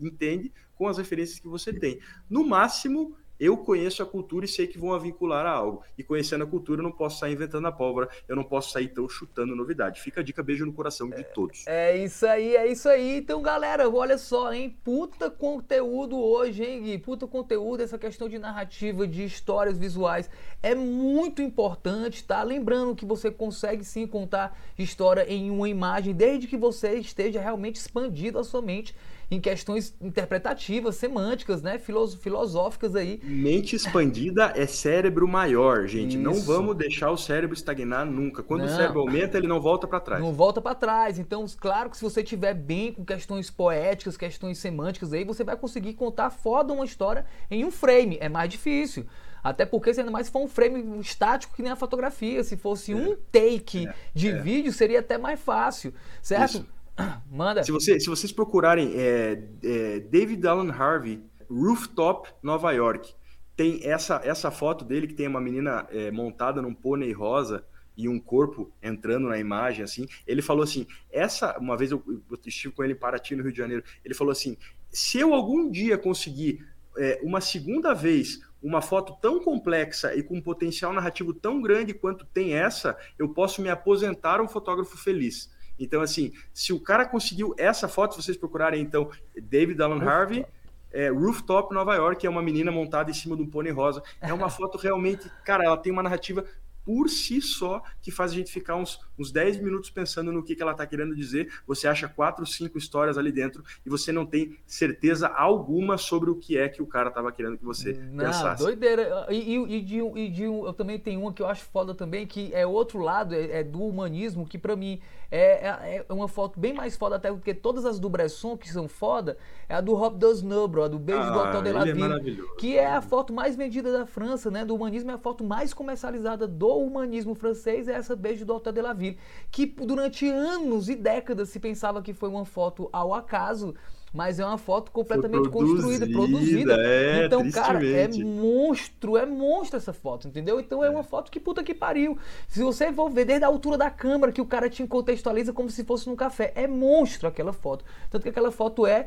entende com as referências que você tem. No máximo, eu conheço a cultura e sei que vão a vincular a algo. E conhecendo a cultura, eu não posso sair inventando a pólvora, eu não posso sair tão chutando novidade. Fica a dica, beijo no coração de é, todos. É isso aí, é isso aí. Então, galera, olha só, hein? Puta conteúdo hoje, hein, Gui? Puta conteúdo, essa questão de narrativa, de histórias visuais. É muito importante, tá? Lembrando que você consegue sim contar história em uma imagem, desde que você esteja realmente expandido a sua mente em questões interpretativas, semânticas, né? filosóficas aí. Mente expandida é cérebro maior, gente. Isso. Não vamos deixar o cérebro estagnar nunca. Quando não. o cérebro aumenta, ele não volta para trás. Não volta para trás. Então, claro que se você tiver bem com questões poéticas, questões semânticas aí, você vai conseguir contar foda uma história em um frame. É mais difícil. Até porque, se ainda mais se for um frame estático que nem a fotografia. Se fosse é. um take é. de é. vídeo, seria até mais fácil, certo? Isso. Manda. Se, você, se vocês procurarem é, é, David Allen Harvey, Rooftop, Nova York, tem essa, essa foto dele que tem uma menina é, montada num pônei rosa e um corpo entrando na imagem, assim. Ele falou assim: essa, uma vez eu, eu estive com ele em Paraty, no Rio de Janeiro, ele falou assim: se eu algum dia conseguir é, uma segunda vez uma foto tão complexa e com um potencial narrativo tão grande quanto tem essa, eu posso me aposentar um fotógrafo feliz. Então, assim, se o cara conseguiu essa foto, se vocês procurarem, então, David Allen Harvey, é, Rooftop Nova York, é uma menina montada em cima de um pônei rosa. É uma foto realmente, cara, ela tem uma narrativa por si só que faz a gente ficar uns, uns 10 minutos pensando no que, que ela está querendo dizer. Você acha quatro, cinco histórias ali dentro e você não tem certeza alguma sobre o que é que o cara estava querendo que você não, pensasse. Doideira. E, e, e, de, e de um, eu também tenho uma que eu acho foda também, que é outro lado, é, é do humanismo, que para mim é, é, é, uma foto bem mais foda até porque todas as do Bresson que são foda, é a do Rob Dosnubro, a do Beijo ah, do Hotel de la Ville, é que é a foto mais vendida da França, né? Do humanismo é a foto mais comercializada do humanismo francês, é essa Beijo do Hotel de la Ville, que durante anos e décadas se pensava que foi uma foto ao acaso, mas é uma foto completamente produzida, construída, produzida. É, então, cara, é monstro, é monstro essa foto, entendeu? Então é, é uma foto que puta que pariu. Se você for ver desde a altura da câmera que o cara te contextualiza como se fosse num café, é monstro aquela foto. Tanto que aquela foto é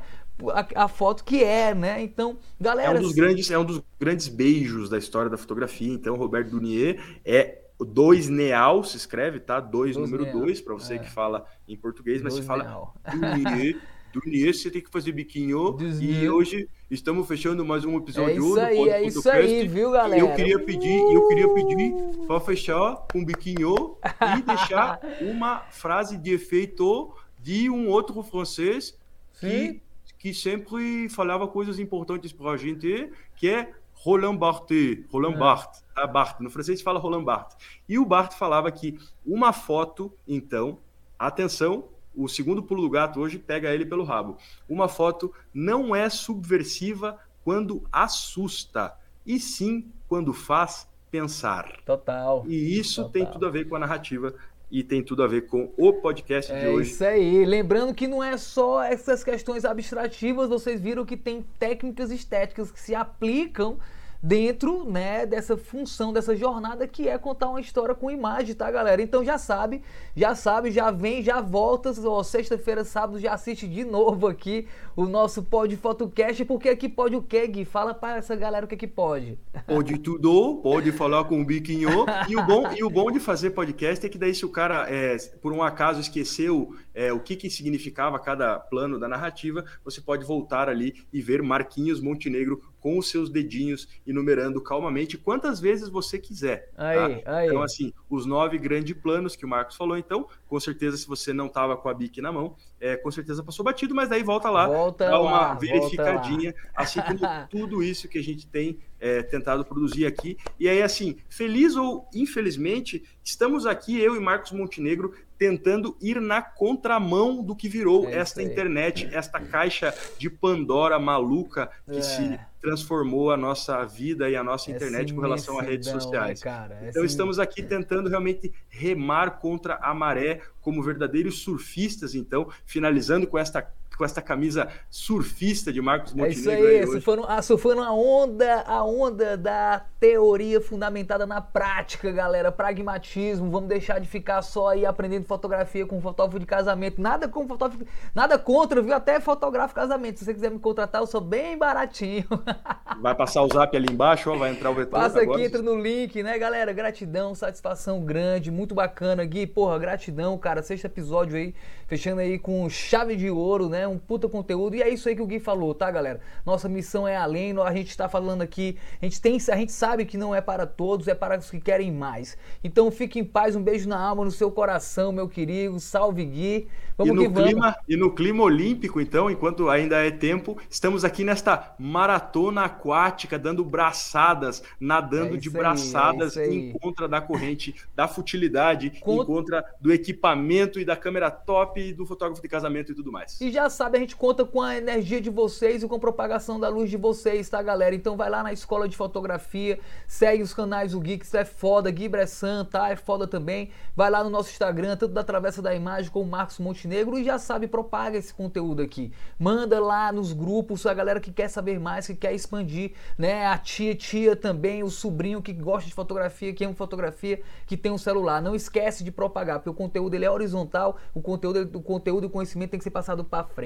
a, a foto que é, né? Então, galera. É um dos grandes, é um dos grandes beijos da história da fotografia. Então, Roberto Dunier é dois Neal se escreve, tá? Dois, dois número 2, para você é. que fala em português, mas dois se fala Dunier. Dunier, você tem que fazer biquinho. E hoje estamos fechando mais um episódio é isso aí, é isso aí, viu, galera? Eu queria pedir, eu queria pedir para fechar com biquinho e deixar uma frase de efeito de um outro francês que, que sempre falava coisas importantes para a gente, que é Roland Barthes, Roland é. Barthes, tá? Barthes, no francês fala Roland Barthes. E o Barthes falava que uma foto, então, atenção, o segundo pulo do gato hoje pega ele pelo rabo. Uma foto não é subversiva quando assusta, e sim quando faz pensar. Total. E isso Total. tem tudo a ver com a narrativa e tem tudo a ver com o podcast é de hoje. É isso aí. Lembrando que não é só essas questões abstrativas, vocês viram que tem técnicas estéticas que se aplicam dentro né, dessa função, dessa jornada que é contar uma história com imagem, tá, galera? Então já sabe, já sabe, já vem, já volta, sexta-feira, sábado, já assiste de novo aqui o nosso Pod Photocast, porque aqui pode o quê, Gui? Fala para essa galera o que que pode. Pode tudo, pode falar com o biquinho, e o bom, e o bom de fazer podcast é que daí se o cara, é, por um acaso, esqueceu é, o que que significava cada plano da narrativa, você pode voltar ali e ver Marquinhos Montenegro com os seus dedinhos, enumerando calmamente quantas vezes você quiser. Aí, tá? aí. Então, assim, os nove grandes planos que o Marcos falou, então, com certeza, se você não estava com a bique na mão, é, com certeza passou batido, mas daí volta lá, volta dá lá, uma verificadinha, assim como tudo isso que a gente tem é, tentado produzir aqui. E aí, assim, feliz ou infelizmente, estamos aqui, eu e Marcos Montenegro, tentando ir na contramão do que virou é esta internet, esta caixa de Pandora maluca que é. se transformou a nossa vida e a nossa internet com relação a redes sociais. Né, cara? então estamos aqui tentando realmente remar contra a maré como verdadeiros surfistas, então, finalizando com esta com esta camisa surfista de Marcos Montenegro. É isso aí, surfando, ah, surfando a onda, a onda da teoria fundamentada na prática, galera, pragmatismo, vamos deixar de ficar só aí aprendendo fotografia com fotógrafo de casamento, nada com fotógrafo, nada contra, viu? Até fotógrafo casamento, se você quiser me contratar, eu sou bem baratinho. Vai passar o zap ali embaixo, ó, vai entrar o vetor Passa aqui, entra no link, né, galera? Gratidão, satisfação grande, muito bacana, Gui, porra, gratidão, cara, sexto episódio aí, fechando aí com chave de ouro, né? Um puta conteúdo. E é isso aí que o Gui falou, tá, galera? Nossa missão é além, a gente está falando aqui, a gente tem, a gente sabe que não é para todos, é para os que querem mais. Então fique em paz, um beijo na alma, no seu coração, meu querido. Salve Gui. Vamos e no que clima, vamos. E no clima olímpico, então, enquanto ainda é tempo, estamos aqui nesta maratona aquática, dando braçadas, nadando é de braçadas é em contra da corrente, da futilidade, Cont... em contra do equipamento e da câmera top e do fotógrafo de casamento e tudo mais. E já sabe, a gente conta com a energia de vocês e com a propagação da luz de vocês, tá, galera? Então vai lá na escola de fotografia, segue os canais do Geeks, é foda, Gui Bressan, tá? É foda também. Vai lá no nosso Instagram, tanto da Travessa da Imagem como Marcos Montenegro e já sabe, propaga esse conteúdo aqui. Manda lá nos grupos a galera que quer saber mais, que quer expandir, né? A tia, tia também, o sobrinho que gosta de fotografia, que ama fotografia, que tem um celular. Não esquece de propagar, porque o conteúdo ele é horizontal, o conteúdo, o conteúdo e o conhecimento tem que ser passado para frente.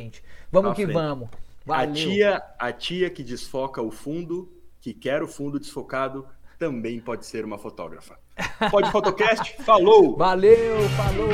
Vamos que frente. vamos. Valeu. A tia, a tia que desfoca o fundo, que quer o fundo desfocado, também pode ser uma fotógrafa. Pode Fotocast, falou! Valeu, falou!